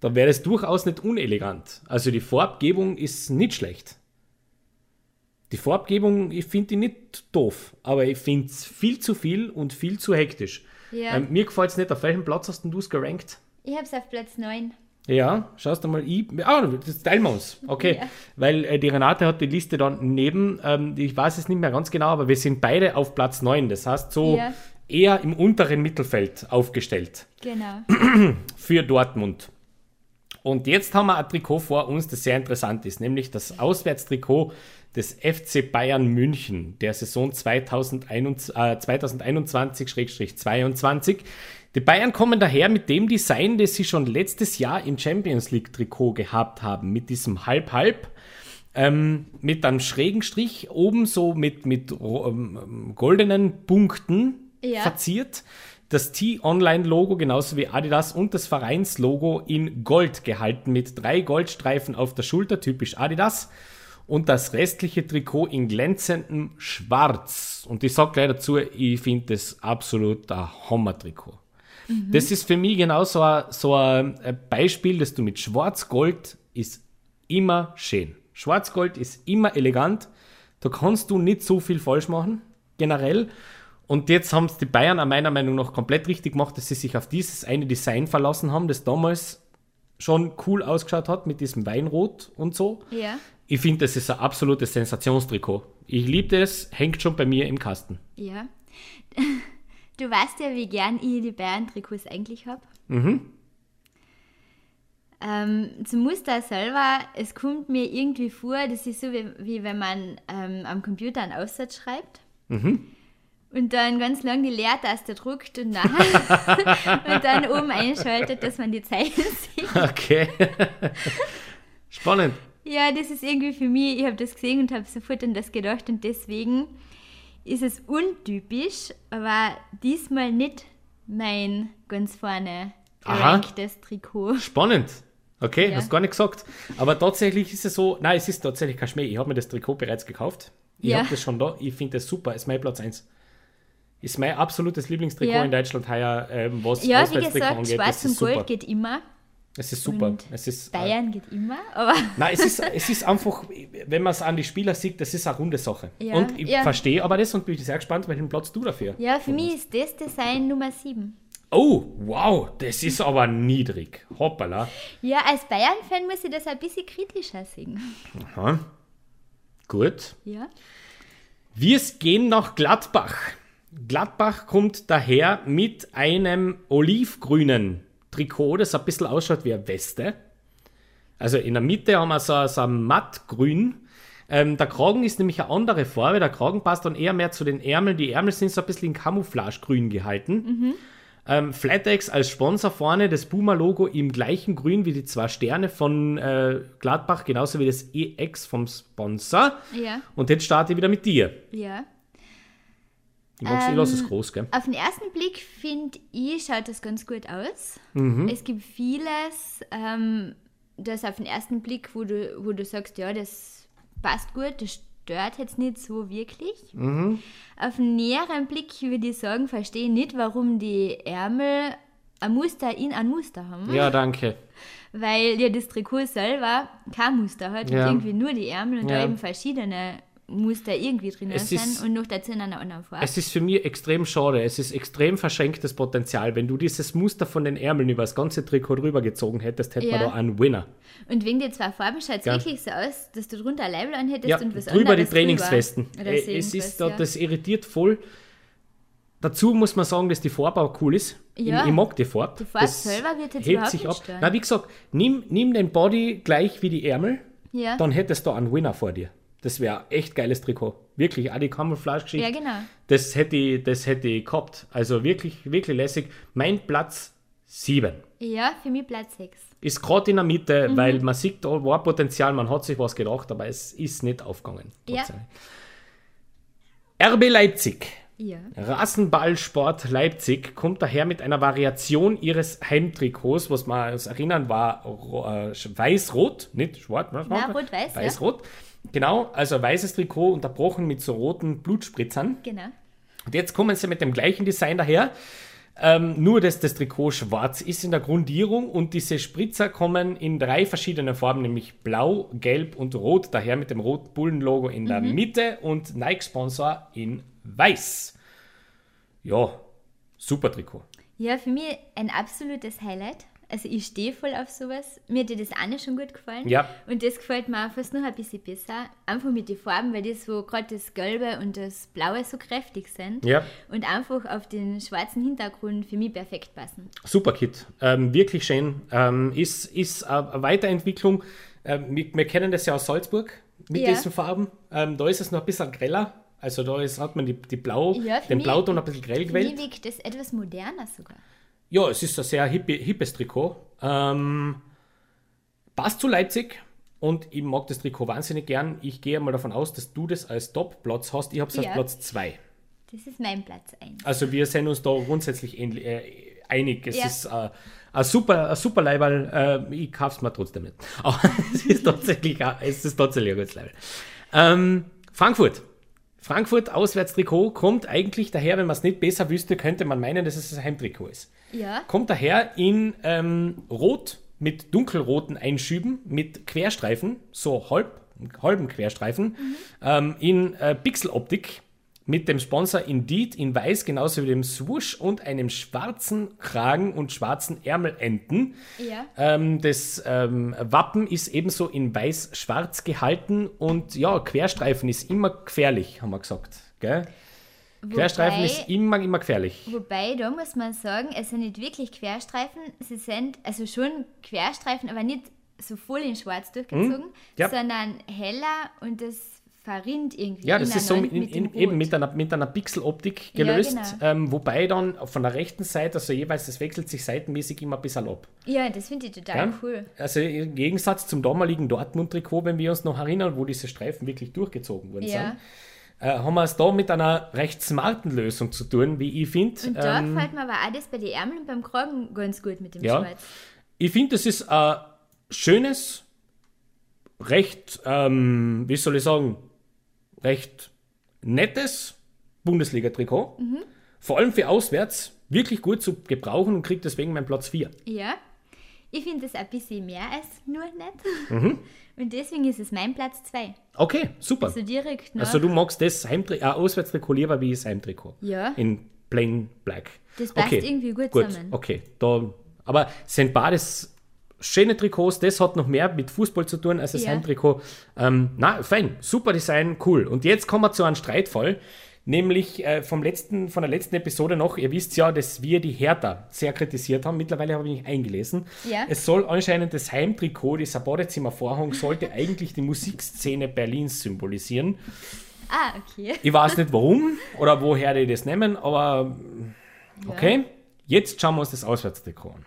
dann wäre es durchaus nicht unelegant. Also die Farbgebung ist nicht schlecht. Die Farbgebung, ich finde die nicht doof, aber ich finde es viel zu viel und viel zu hektisch. Ja. Ähm, mir gefällt es nicht. Auf welchem Platz hast du es gerankt? Ich habe es auf Platz 9. Ja, schaust du mal. Ich, ah, das teilen wir uns. Okay. Ja. Weil äh, die Renate hat die Liste dann neben, ähm, ich weiß es nicht mehr ganz genau, aber wir sind beide auf Platz 9. Das heißt, so Ja. eher im unteren Mittelfeld aufgestellt Genau. für Dortmund. Und jetzt haben wir ein Trikot vor uns, das sehr interessant ist, nämlich das Auswärtstrikot des FC Bayern München der Saison 2021 äh, 2021-22. Die Bayern kommen daher mit dem Design, das sie schon letztes Jahr im Champions League Trikot gehabt haben, mit diesem Halb-Halb. Ähm, mit einem schrägen Strich oben so mit, mit ähm, goldenen Punkten Ja. verziert. Das T-Online-Logo genauso wie Adidas und das Vereinslogo in Gold gehalten mit drei Goldstreifen auf der Schulter, typisch Adidas. Und das restliche Trikot in glänzendem Schwarz. Und ich sag gleich dazu, ich finde das absolut ein Hammer-Trikot. Das ist für mich genau so ein, so ein Beispiel, dass du mit Schwarz-Gold ist immer schön. Schwarz-Gold ist immer elegant. Da kannst du nicht so viel falsch machen, generell. Und jetzt haben es die Bayern meiner Meinung nach komplett richtig gemacht, dass sie sich auf dieses eine Design verlassen haben, das damals schon cool ausgeschaut hat mit diesem Weinrot und so. Ja. Ich finde, das ist ein absolutes Sensationstrikot. Ich liebe das, hängt schon bei mir im Kasten. Ja. Du weißt ja, wie gern ich die Bayern-Trikots eigentlich habe. Ähm, zum Muster selber, es kommt mir irgendwie vor, das ist so wie, wie wenn man ähm, am Computer einen Aussatz schreibt. Und dann ganz lang die Leertaste drückt und, nachher und dann oben einschaltet, dass man die Zeichen sieht. Okay. Spannend. Ja, das ist irgendwie für mich, ich habe das gesehen und habe sofort an das gedacht und deswegen ist es untypisch, aber diesmal nicht mein ganz vorne geranktes Trikot. Spannend. Okay, Ja. hast gar nicht gesagt. Aber tatsächlich ist es so, nein, es ist tatsächlich kein Schmäh. Ich habe mir das Trikot bereits gekauft. Ich Ja. habe das schon da. Ich finde das super. Ist mein Platz 1. Ist mein absolutes Lieblingstrikot Ja. in Deutschland heuer, ähm, was Ja, wie gesagt, angeht. Schwarz und super. Gold geht immer. Es ist super. und Es ist, äh, Bayern geht immer, aber Nein, es ist, es ist einfach, wenn man es an die Spieler sieht, das ist eine runde Sache. Ja, Und ich ja. verstehe aber das und bin sehr gespannt, welchen Platz du dafür. ja, für mich ist das Design Nummer 7. Oh, wow, das ist aber niedrig. Hoppala. Ja, als Bayern-Fan muss ich das ein bisschen kritischer sehen. Aha. Gut. Ja. Wir gehen nach Gladbach. Gladbach kommt daher mit einem olivgrünen Trikot, das ein bisschen ausschaut wie eine Weste. Also in der Mitte haben wir so, so ein mattgrün. Ähm, der Kragen ist nämlich eine andere Farbe. Der Kragen passt dann eher mehr zu den Ärmeln. Die Ärmel sind so ein bisschen in Camouflagegrün gehalten. Ähm, FlatEx als Sponsor vorne, das Puma-Logo im gleichen Grün wie die zwei Sterne von äh, Gladbach, genauso wie das EX vom Sponsor. Ja. Und jetzt starte ich wieder mit dir. Ja. Ich, mag's, ich Ähm, es groß, gell? Auf den ersten Blick finde ich, schaut das ganz gut aus. Mhm. Es gibt vieles, ähm, das auf den ersten Blick, wo du, wo du sagst, ja, das passt gut, das stört jetzt nicht so wirklich. Mhm. Auf den näheren Blick würde ich sagen, verstehe ich nicht, warum die Ärmel ein Muster in ein Muster haben. Ja, danke. Weil ja das Trikot selber kein Muster hat Ja. und irgendwie nur die Ärmel und Ja. da eben verschiedene Muster irgendwie drin Es sind ist- und noch dazu in einer anderen Farbe. Es ist für mich extrem schade. Es ist extrem verschenktes Potenzial. Wenn du dieses Muster von den Ärmeln über das ganze Trikot drüber gezogen hättest, hätte man Ja. da einen Winner. Und wegen den zwei Farben schaut es Ja. wirklich so aus, dass du drunter ein Leibel anhättest Ja, und was drüber die anderes Trainingswesten. Drüber. Äh, es ist da, ja. das irritiert voll. Dazu muss man sagen, dass die Farbe auch cool ist. Ja. Ich, ich mag die Farbe. Die Farbe Das selber wird jetzt hebt sich ab. stören. Na, wie gesagt, nimm, nimm den Body gleich wie die Ärmel, Ja. dann hättest du einen Winner vor dir. Das wäre echt geiles Trikot. Wirklich, auch die Camouflage-Geschichte. Ja, genau. Das hätte, ich, das hätte ich gehabt. Also wirklich, wirklich lässig. Mein Platz 7. Ja, für mich Platz 6. Ist gerade in der Mhm. Mitte, weil man sieht, da war Potenzial, man hat sich was gedacht, aber es ist nicht aufgegangen. Ja. RB Leipzig. Ja. Rasenballsport Leipzig kommt daher mit einer Variation ihres Heimtrikots, was man uns erinnern war äh, weiß-rot, nicht schwarz, das? rot-weiß, ja. Weiß-rot. Genau, also weißes Trikot unterbrochen mit so roten Blutspritzern. Genau. Und jetzt kommen sie mit dem gleichen Design daher, ähm, nur dass das Trikot schwarz ist in der Grundierung und diese Spritzer kommen in drei verschiedene Farben, nämlich blau, gelb und rot, daher mit dem roten Bullen-Logo in der Mitte und Nike-Sponsor in weiß. Ja, super Trikot. Ja, für mich ein absolutes Highlight. Also ich stehe voll auf sowas. Mir hat dir das eine schon gut gefallen. Ja. Und das gefällt mir auch fast noch ein bisschen besser. Einfach mit den Farben, weil das so gerade das Gelbe und das Blaue so kräftig sind. Ja. Und einfach auf den schwarzen Hintergrund für mich perfekt passen. Super Kit, ähm, wirklich schön. Ähm, ist ist eine Weiterentwicklung. Ähm, wir, wir kennen das ja aus Salzburg mit Ja. diesen Farben. Ähm, da ist es noch ein bisschen greller. Also da ist, hat man die, die Blau, Ja, den mich- Blauton ein bisschen grell Für mich gewählt. wirkt das etwas moderner sogar. Ja, es ist ein sehr hippe, hippes Trikot. Ähm, passt zu Leipzig und ich mag das Trikot wahnsinnig gern. Ich gehe mal davon aus, dass du das als Top-Platz hast. Ich habe es als Ja. Platz 2. Das ist mein Platz 1. Also wir sind uns da grundsätzlich ähnlich, äh, einig. Es Ja. ist äh, ein super, ein super Leiberl. Äh, ich kaufe es mir trotzdem nicht. Aber es ist tatsächlich, ein- es ist tatsächlich ein gutes Leiberl. Ähm, Frankfurt. Frankfurt Auswärtstrikot kommt eigentlich daher, wenn man es nicht besser wüsste, könnte man meinen, dass es ein Heimtrikot ist. Ja. Kommt daher in ähm, Rot mit dunkelroten Einschüben, mit Querstreifen, so halb, halben Querstreifen, ähm, in äh, Pixeloptik mit dem Sponsor Indeed in weiß, genauso wie dem Swoosh und einem schwarzen Kragen und schwarzen Ärmelenden. Ja. Ähm, das ähm, Wappen ist ebenso in weiß-schwarz gehalten und ja, Querstreifen ist immer gefährlich, haben wir gesagt. Gell? Querstreifen Wobei- ist immer, immer gefährlich. Wobei, da muss man sagen, es sind nicht wirklich Querstreifen, sie sind also schon Querstreifen, aber nicht so voll in schwarz durchgezogen, Hm? Ja. sondern heller und das verrinnt irgendwie. Ja, das ist so ineinander in, mit eben mit einer, mit einer Pixeloptik Ja, gelöst, genau. ähm, wobei dann von der rechten Seite, also jeweils, das wechselt sich seitenmäßig immer ein bisschen ab. Ja, das finde ich total Ja? cool. Also im Gegensatz zum damaligen Dortmund-Trikot, wenn wir uns noch erinnern, wo diese Streifen wirklich durchgezogen worden Ja. sind, äh, haben wir es da mit einer recht smarten Lösung zu tun, wie ich finde. Und da Ähm, gefällt mir aber das bei den Ärmeln und beim Kragen ganz gut mit dem Ja. Schwarz. ich finde, das ist ein schönes, recht, ähm, wie soll ich sagen, recht nettes Bundesliga-Trikot. Vor allem für auswärts wirklich gut zu gebrauchen und kriegt deswegen meinen Platz 4. Ja, ich finde das ein bisschen mehr als nur nett. Mhm. Und deswegen ist es mein Platz 2. Okay, super. Also direkt nach. Also du magst das Heimtri äh, Auswärtstrikot lieber wie das Heimtrikot. Ja. In plain black. Das passt irgendwie gut zusammen. Okay, da, aber es sind beides schöne Trikots. Das hat noch mehr mit Fußball zu tun als das Ja. Heimtrikot. Ähm, na, fein, super Design, cool. Und jetzt kommen wir zu einem Streitfall. Nämlich äh, vom letzten, von der letzten Episode noch, ihr wisst ja, dass wir die Hertha sehr kritisiert haben. Mittlerweile habe ich mich eingelesen. Ja. Es soll anscheinend das Heimtrikot, dieser Badezimmervorhang, sollte eigentlich die Musikszene Berlins symbolisieren. Ah, okay. Ich weiß nicht warum oder woher die das nehmen, aber okay. Jetzt schauen wir uns das Auswärtstrikot an.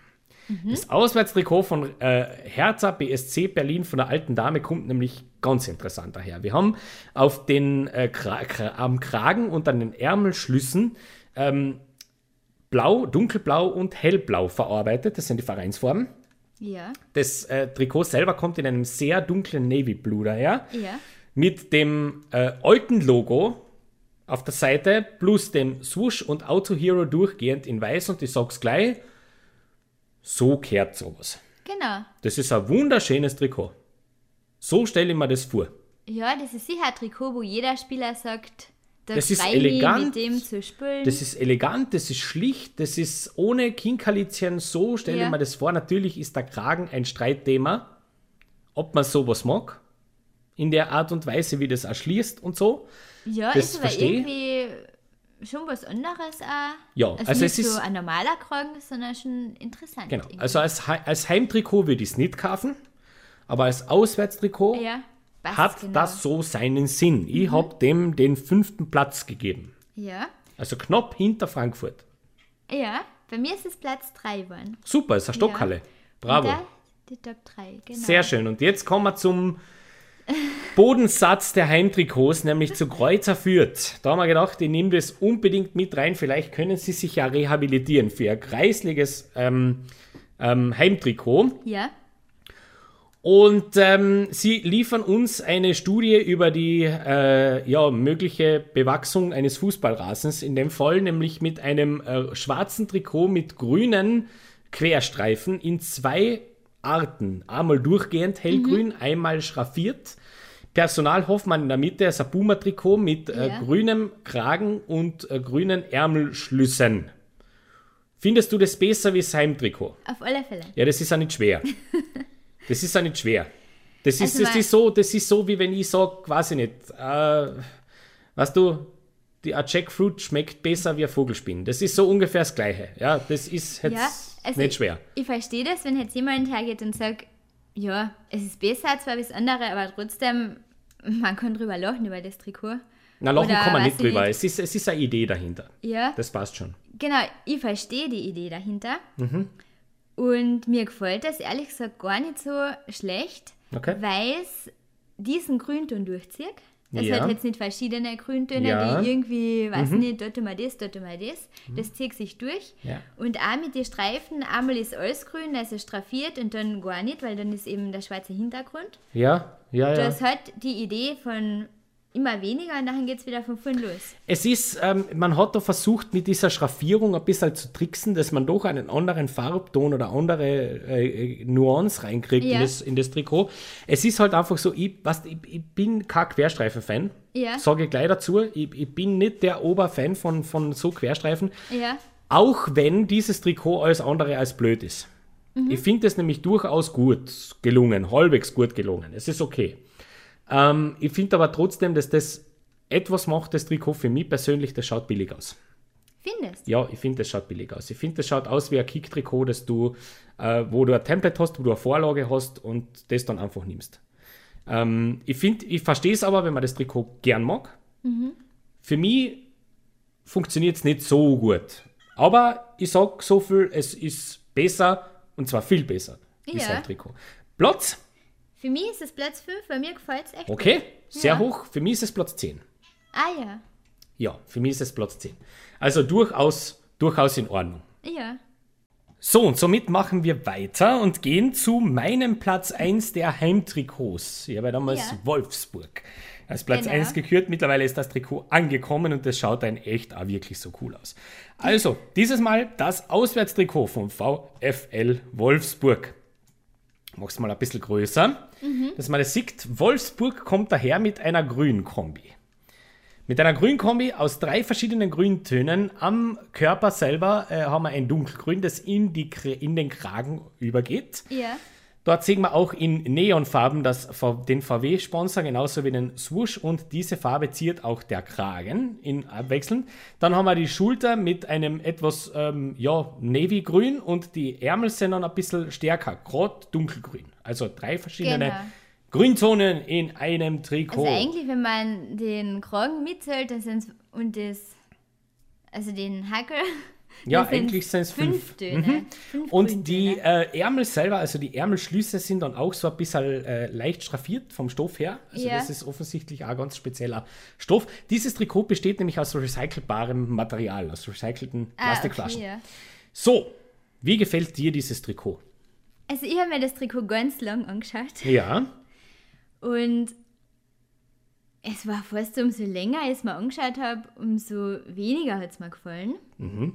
Das Auswärtstrikot von äh, Hertha BSC Berlin von der alten Dame kommt nämlich ganz interessant daher. Wir haben auf den äh, Kra Kra am Kragen und an den Ärmelschlüssen ähm, blau, dunkelblau und hellblau verarbeitet. Das sind die Vereinsfarben. Ja, Das äh, Trikot selber kommt in einem sehr dunklen Navy Blue daher ja. mit dem äh, alten Logo auf der Seite plus dem Swoosh und Auto Hero durchgehend in weiß und ich sag's gleich, so kehrt sowas. Genau. Das ist ein wunderschönes Trikot. So stelle ich mir das vor. Ja, das ist sicher ein Trikot, wo jeder Spieler sagt, da Das ist elegant. mit dem zu spielen. Das ist elegant, das ist schlicht, das ist ohne Kinkerlitzchen, so stelle Ja. ich mir das vor. Natürlich ist der Kragen ein Streitthema, ob man sowas mag, in der Art und Weise, wie das erschließt und so. ja, das ist aber irgendwie schon was anderes auch. Ja, also, also nicht es so ist- ein normaler Kragen, sondern schon interessant. Genau. irgendwie. Also als, als Heimtrikot würde ich es nicht kaufen, aber als Auswärtstrikot ja, hat genau. das so seinen Sinn. Ich habe dem den fünften Platz gegeben. Ja, Also knapp hinter Frankfurt. ja, bei mir ist es Platz 3 geworden. Super, ist eine Stockhalle. Und Bravo. die Top 3, genau. Sehr schön. Und jetzt kommen wir zum Bodensatz der Heimtrikots, nämlich zu Kreuzer Fürth. Da haben wir gedacht, ich nehme das unbedingt mit rein. Vielleicht können Sie sich ja rehabilitieren für ein kreisliges ähm, ähm, Heimtrikot. Ja, Und ähm, sie liefern uns eine Studie über die äh, ja, mögliche Bewachsung eines Fußballrasens, in dem Fall nämlich mit einem äh, schwarzen Trikot mit grünen Querstreifen in zwei Arten. Einmal durchgehend hellgrün, einmal schraffiert. Personal Hoffmann in der Mitte ist ein Puma-Trikot mit äh, Ja. grünem Kragen und äh, grünen Ärmelschlüssen. Findest du das besser wie das Heimtrikot? Auf alle Fälle. Ja, das ist auch nicht schwer. Das ist auch nicht schwer. Das ist, Also das ist, so, das ist so, wie wenn ich sage, ich nicht, äh, weißt du, die, ein Jackfruit schmeckt besser wie ein Vogelspinn. Das ist so ungefähr das Gleiche. Ja, das ist jetzt Ja, also nicht ich- schwer. Ich verstehe das, wenn jetzt jemand hergeht und sagt, ja, es ist besser zwar wie das andere, aber trotzdem, man kann drüber lachen über das Trikot. Na, lachen Oder kann man nicht ich drüber. nicht. Es ist, es ist eine Idee dahinter. Ja, Das passt schon. genau, ich verstehe die Idee dahinter. Mhm. Und mir gefällt das ehrlich gesagt gar nicht so schlecht, Okay. weil es diesen Grünton durchzieht. Das Ja. hat jetzt nicht verschiedene Grüntöne, Ja. Mhm. die irgendwie, weiß nicht, dort mal das, dort mal das. Das zieht sich durch. Ja. Und auch mit den Streifen, einmal ist alles grün, also straffiert und dann gar nicht, weil dann ist eben der schwarze Hintergrund. Ja, ja, ja. Das hat die Idee von immer weniger und dann geht es wieder von vorn los. Es ist, ähm, man hat da versucht, mit dieser Schraffierung ein bisschen zu tricksen, dass man doch einen anderen Farbton oder andere äh, Nuance reinkriegt in, Ja. das, in das Trikot. Es ist halt einfach so, ich, weißt, ich, ich bin kein Querstreifen-Fan. Ja. Sage ich gleich dazu. Ich, ich bin nicht der Oberfan von, von so Querstreifen. Ja, Auch wenn dieses Trikot alles andere als blöd ist. Ich finde es nämlich durchaus gut gelungen, halbwegs gut gelungen. Es ist okay. Ähm, ich finde aber trotzdem, dass das etwas macht, das Trikot für mich persönlich, das schaut billig aus. findest Ja, ich finde, das schaut billig aus. Ich finde, das schaut aus wie ein Kick-Trikot, du, äh, wo du ein Template hast, wo du eine Vorlage hast und das dann einfach nimmst. Ähm, ich finde, ich verstehe es aber, wenn man das Trikot gern mag. Für mich funktioniert es nicht so gut. Aber ich sage so viel, es ist besser und zwar viel besser wie Ja. sein Trikot. Platz, Für mich ist es Platz 5, bei mir gefällt es echt okay, gut. sehr Ja. hoch. Für mich ist es Platz 10. Ah ja, Ja, für mich ist es Platz 10. Also durchaus, durchaus in Ordnung. ja. So, und somit machen wir weiter und gehen zu meinem Platz 1 der Heimtrikots. Ich habe ja damals Ja. Wolfsburg als Platz Genau. 1 gekürt. Mittlerweile ist das Trikot angekommen und das schaut dann echt auch wirklich so cool aus. Also, dieses Mal das Auswärtstrikot vom VfL Wolfsburg. Mach's mal ein bisschen größer, dass man das sieht. Wolfsburg kommt daher mit einer Grünkombi. Mit einer Grünkombi aus drei verschiedenen Grüntönen. Am Körper selber äh, haben wir ein dunkelgrün, das in, die, in den Kragen übergeht. Ja, Dort sehen wir auch in Neonfarben das, den VW-Sponsor, genauso wie den Swoosh. Und diese Farbe ziert auch der Kragen in Abwechseln. Dann haben wir die Schulter mit einem etwas ähm, ja, Navy-Grün und die Ärmel sind dann ein bisschen stärker, gerade dunkelgrün. Also drei verschiedene Genau. Grünzonen in einem Trikot. also eigentlich, wenn man den Kragen mitzählt, dann sind und das, also den Hackel, Ja, eigentlich sind es fünf. fünf Töne. Mhm. Und die Grüntöne. äh, Ärmel selber, also die Ärmelschlüsse sind dann auch so ein bisschen äh, leicht schraffiert vom Stoff her. Also Ja. das ist offensichtlich auch ein ganz spezieller Stoff. Dieses Trikot besteht nämlich aus recycelbarem Material, aus recycelten Ah, Plastikflaschen. okay, ja. So, wie gefällt dir dieses Trikot? Also ich habe mir das Trikot ganz lang angeschaut Ja, und es war fast umso länger ich es mir angeschaut habe, umso weniger hat es mir gefallen. Mhm.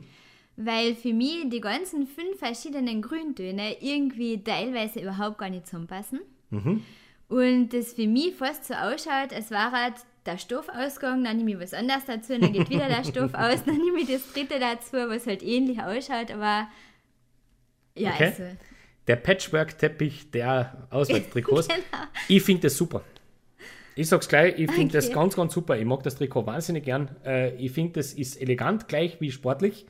Weil für mich die ganzen fünf verschiedenen Grüntöne irgendwie teilweise überhaupt gar nicht zusammenpassen. Mhm. Und das für mich fast so ausschaut, als war halt der Stoff ausgegangen, dann nehme ich was anderes dazu, dann geht wieder der Stoff aus, dann nehme ich das dritte dazu, was halt ähnlich ausschaut, aber ja, Okay. also der Patchwork-Teppich der Auswärtstrikots. Genau. Ich finde das super. Ich sag's gleich, ich finde das Okay. ganz, ganz super. Ich mag das Trikot wahnsinnig gern. Äh, ich finde, das ist elegant, gleich wie sportlich.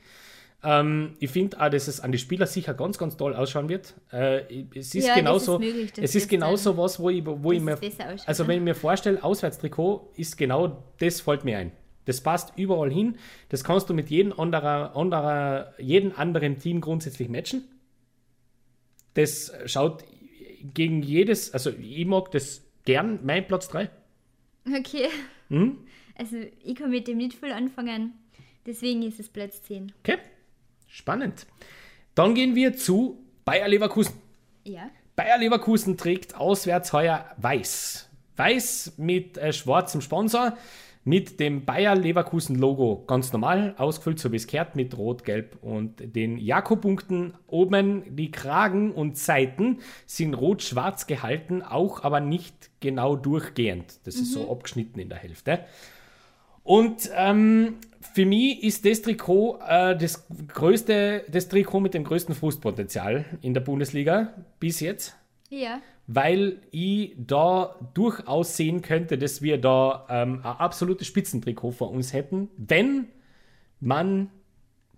Ähm, ich finde auch, dass es an die Spieler sicher ganz, ganz toll ausschauen wird. Äh, es ist Ja, genauso, ist möglich, es ist genauso was, wo ich, wo ich mir, also wenn ich mir vorstelle, Auswärtstrikot ist genau das fällt mir ein. Das passt überall hin. Das kannst du mit jedem anderer, anderer, jedem anderen Team grundsätzlich matchen. Das schaut gegen jedes, also ich mag das gern, mein Platz 3. okay. Hm? Also ich kann mit dem nicht viel anfangen, deswegen ist es Platz 10. Okay, spannend. Dann gehen wir zu Bayer Leverkusen. Ja. Bayer Leverkusen trägt auswärts heuer weiß. Weiß mit äh, schwarzem Sponsor, mit dem Bayer Leverkusen Logo ganz normal ausgefüllt, so wie es gehört, mit Rot, Gelb und den Jakopunkten oben. Die Kragen und Seiten sind rot-schwarz gehalten, auch aber nicht genau durchgehend. Das ist so abgeschnitten in der Hälfte. Und ähm, Für mich ist das Trikot äh, das größte, das Trikot mit dem größten Frustpotenzial in der Bundesliga bis jetzt, Ja. weil ich da durchaus sehen könnte, dass wir da ähm, ein absolutes Spitzentrikot vor uns hätten, wenn man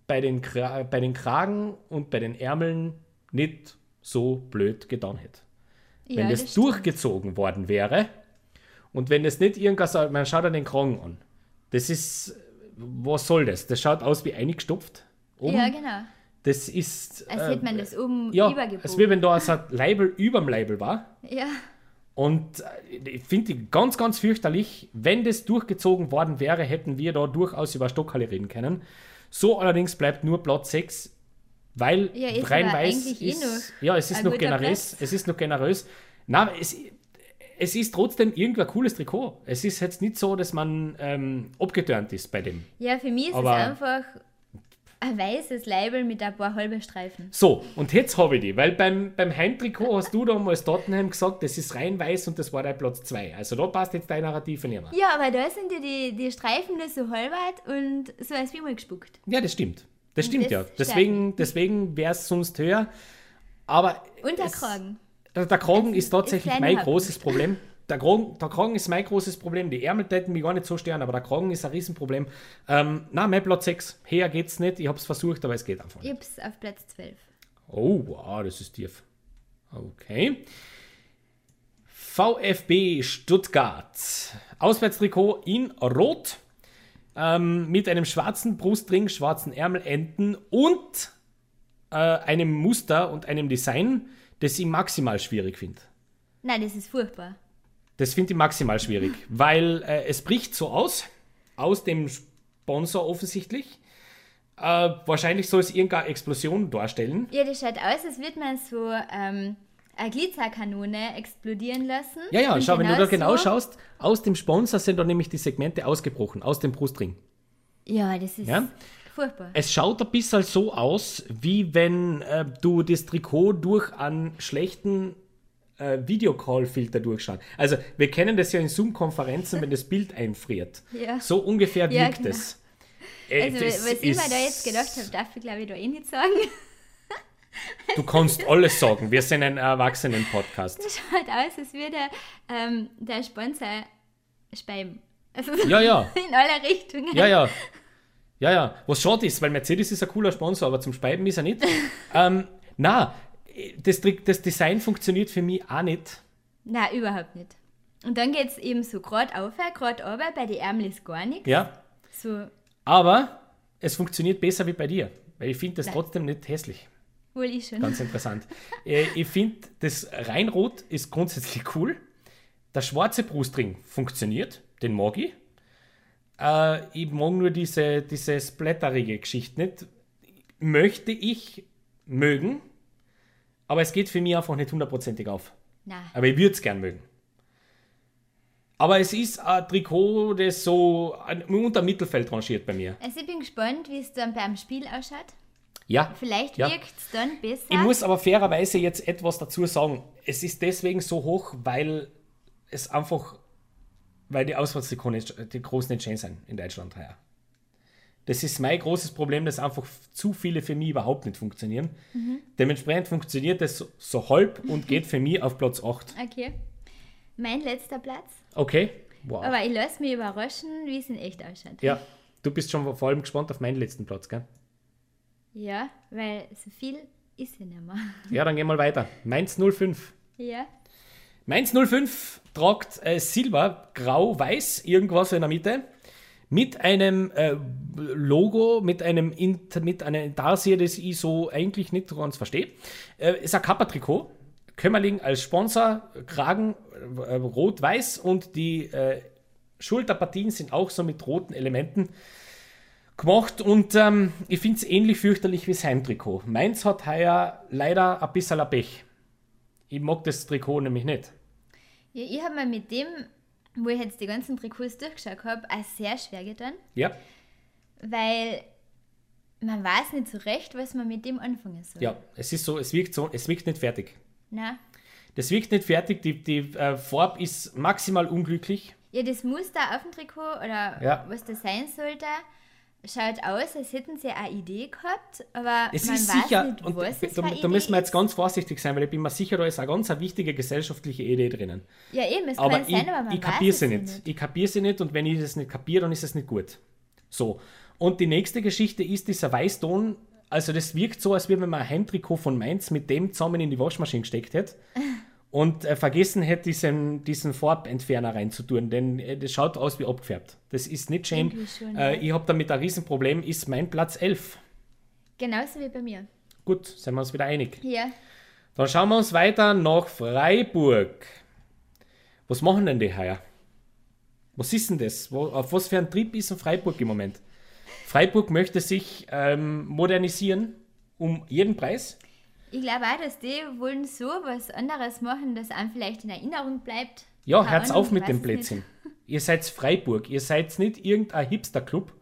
bei den, Kra bei den Kragen und bei den Ärmeln nicht so blöd getan hätte. ja wenn das, stimmt. durchgezogen worden wäre und wenn das nicht irgendwas, man schaut an den Kragen an. Das ist, was soll das? Das schaut aus wie eingestopft. Oben. Ja, genau. Das ist. Als äh, hätte man das oben ja, übergebogen. als wie wenn da so ein Label überm Label war. ja. Und äh, ich finde ganz, ganz fürchterlich. Wenn das durchgezogen worden wäre, hätten wir da durchaus über Stockhalle reden können. So allerdings bleibt nur Platz 6, weil Ja, rein weiß eh ist. noch ja, es ist noch generös. Platz. Es ist noch generös. Na, es, es ist trotzdem irgendwie ein cooles Trikot. Es ist jetzt nicht so, dass man ähm, abgetörnt ist bei dem. ja, für mich ist Aber- es einfach ein weißes Label mit ein paar halbe Streifen. So, und jetzt habe ich die, weil beim, beim Heimtrikot hast du damals Tottenham gesagt, das ist rein weiß und das war dein Platz 2. Also da passt jetzt deine Narrative nicht mehr. Ja, aber da sind ja die, die Streifen nur so halbert und so als wie mal gespuckt. Ja, das stimmt. Das Und stimmt das ja. Deswegen, deswegen wäre es sonst höher. Aber Und der es- Kragen. Der, der Kragen Es ist tatsächlich ist mein kleiner großes Problem. Der Kragen, der Kragen ist mein großes Problem. Die Ärmel täten mich gar nicht so stören, aber der Kragen ist ein Riesenproblem. Ähm, na, mein Platz 6. Her geht's nicht. Ich habe es versucht, aber es geht einfach Ich nicht. hab's auf Platz 12. Oh, wow, das ist tief. Okay. VfB Stuttgart. Auswärtstrikot in Rot. Ähm, mit einem schwarzen Brustring, schwarzen Ärmelenden und äh, einem Muster und einem Design, das ich maximal schwierig finde. Nein, das ist furchtbar. Das finde ich maximal schwierig, weil äh, es bricht so aus, aus dem Sponsor offensichtlich. Äh, wahrscheinlich soll es irgendeine Explosion darstellen. Ja, das schaut aus, als würde man so ähm, eine Glitzerkanone explodieren lassen. Ja, ja, Und schau, wenn du da genau so- schaust, aus dem Sponsor sind da nämlich die Segmente ausgebrochen, aus dem Brustring. Ja, das ist Ja? Furchtbar. Es schaut ein bisschen so aus, wie wenn äh, du das Trikot durch einen schlechten äh, Videocall-Filter durchschaust. Also, wir kennen das ja in Zoom-Konferenzen, wenn das Bild einfriert. Ja. So ungefähr Ja, wirkt genau. es. Äh, Also, das was ich mir da jetzt gedacht habe, darf ich glaube ich da eh nicht sagen. Du kannst alles sagen. Wir sind ein Erwachsenen-Podcast. Das schaut aus, als würde ähm, der Sponsor speiben. Also Ja, ja. in alle Richtungen. Ja, ja. Ja, ja. Was schade ist, weil Mercedes ist ein cooler Sponsor, aber zum Speiben ist er nicht. ähm, na, das, das Design funktioniert für mich auch nicht. Nein, überhaupt nicht. Und dann geht es eben so gerade auf, gerade runter, bei den Ärmeln ist gar nichts. Ja. So, Aber es funktioniert besser wie bei dir. Weil ich finde das Nein. trotzdem nicht hässlich. wohl ich schon. Ganz interessant. äh, ich finde, das Reinrot ist grundsätzlich cool. Der schwarze Brustring funktioniert. Den mag ich. Äh, ich mag nur diese, diese splatterige Geschichte nicht. Möchte ich mögen, aber es geht für mich einfach nicht hundertprozentig auf. Nein. Aber ich würde es gern mögen. Aber es ist ein Trikot, das so unter Mittelfeld rangiert bei mir. Also ich bin gespannt, wie es dann beim Spiel ausschaut. Ja. Vielleicht Ja. wirkt es dann besser. Ich muss aber fairerweise jetzt etwas dazu sagen. Es ist deswegen so hoch, weil es einfach, weil die Auswärtstrikots nicht- die großen nicht schön sind in Deutschland heuer. Das ist mein großes Problem, dass einfach zu viele für mich überhaupt nicht funktionieren. Mhm. Dementsprechend funktioniert das so, so halb und geht für mich auf Platz 8. Okay. Mein letzter Platz. Okay? Wow. Aber ich lasse mich überraschen, wie es in echt ausschaut. ja, du bist schon vor allem gespannt auf meinen letzten Platz, gell? Ja, weil so viel ist ja nicht mehr. Ja, dann gehen wir mal weiter. Mainz 05. Ja. Mainz 05 tragt äh, Silber, Grau, Weiß, irgendwas in der Mitte. Mit einem äh, Logo, mit einem, Int mit einer Intarsie, das ich so eigentlich nicht ganz verstehe. Äh, ist ein Kappa-Trikot. Kömmerling als Sponsor, Kragen äh, rot-weiß und die äh, Schulterpartien sind auch so mit roten Elementen gemacht und ähm, ich finde es ähnlich fürchterlich wie das Heimtrikot. Mainz hat heuer leider ein bisschen Pech. Ich mag das Trikot nämlich nicht. Ja ich habe mir mit dem, wo ich jetzt die ganzen Trikots durchgeschaut habe, auch sehr schwer getan, Ja, weil man weiß nicht so recht, was man mit dem anfangen soll. ja, es ist so, es wirkt so, es wirkt nicht fertig. Na? Das wirkt nicht fertig, die, die äh, Farbe ist maximal unglücklich. Ja, das Muster auf dem Trikot oder Ja. was das sein sollte, schaut aus, als hätten sie eine Idee gehabt, aber Es man ist weiß sicher, nicht, und was es da, da müssen wir jetzt ganz vorsichtig sein, weil ich bin mir sicher, da ist eine ganz eine wichtige gesellschaftliche Idee drinnen. Ja, eben, es Aber kann ich, sein, aber man ich kapiere sie ja nicht. Ich kapiere sie nicht und wenn ich das nicht kapiere, dann ist es nicht gut. So. Und die nächste Geschichte ist dieser Weißton. Also das wirkt so, als wenn man ein Heimtrikot von Mainz mit dem zusammen in die Waschmaschine gesteckt hätte und äh, vergessen hätte, diesen, diesen Farbentferner reinzutun, denn äh, das schaut aus wie abgefärbt. Das ist nicht schön. Schon, äh, ja. ich habe damit ein Riesenproblem, ist mein Platz 11. Genauso wie bei mir. Gut, sind wir uns wieder einig. Hier, Dann schauen wir uns weiter nach Freiburg. Was machen denn die heuer? Was ist denn das? Wo, auf was für ein Trip ist in Freiburg im Moment? Freiburg möchte sich ähm, modernisieren um jeden Preis. Ich glaube auch, dass die wollen so was anderes machen, das einem vielleicht in Erinnerung bleibt. Ja, Keine hört's Ahnung, auf mit dem Blödsinn. Ihr seid Freiburg, ihr seid nicht irgendein Hipster-Club.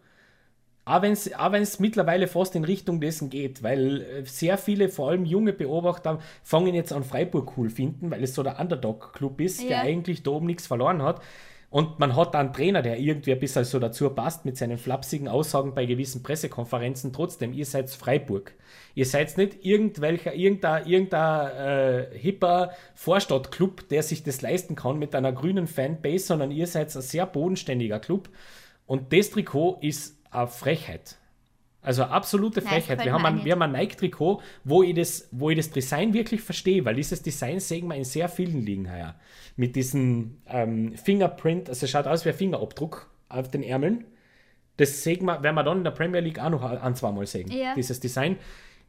Auch wenn es auch wenn's mittlerweile fast in Richtung dessen geht, weil äh, sehr viele, vor allem junge Beobachter, fangen jetzt an Freiburg cool finden, weil es so der Underdog-Club ist, der Ja. eigentlich da oben nichts verloren hat. Und man hat einen Trainer, der irgendwie ein bisschen so dazu passt mit seinen flapsigen Aussagen bei gewissen Pressekonferenzen. Trotzdem, ihr seid Freiburg. Ihr seid nicht irgendwelcher, irgendein, irgendein äh, hipper Vorstadtclub, der sich das leisten kann mit einer grünen Fanbase, sondern ihr seid ein sehr bodenständiger Club. Und das Trikot ist eine Frechheit. Also absolute Nein, Frechheit. Wir haben, ein, wir haben ein Nike-Trikot, wo ich, das, wo ich das Design wirklich verstehe, weil dieses Design sehen wir in sehr vielen Ligen heuer. Mit diesem ähm, Fingerprint, also es schaut aus wie ein Fingerabdruck auf den Ärmeln. Das sehen wir, werden wir dann in der Premier League auch noch ein, zweimal sehen, Ja. dieses Design.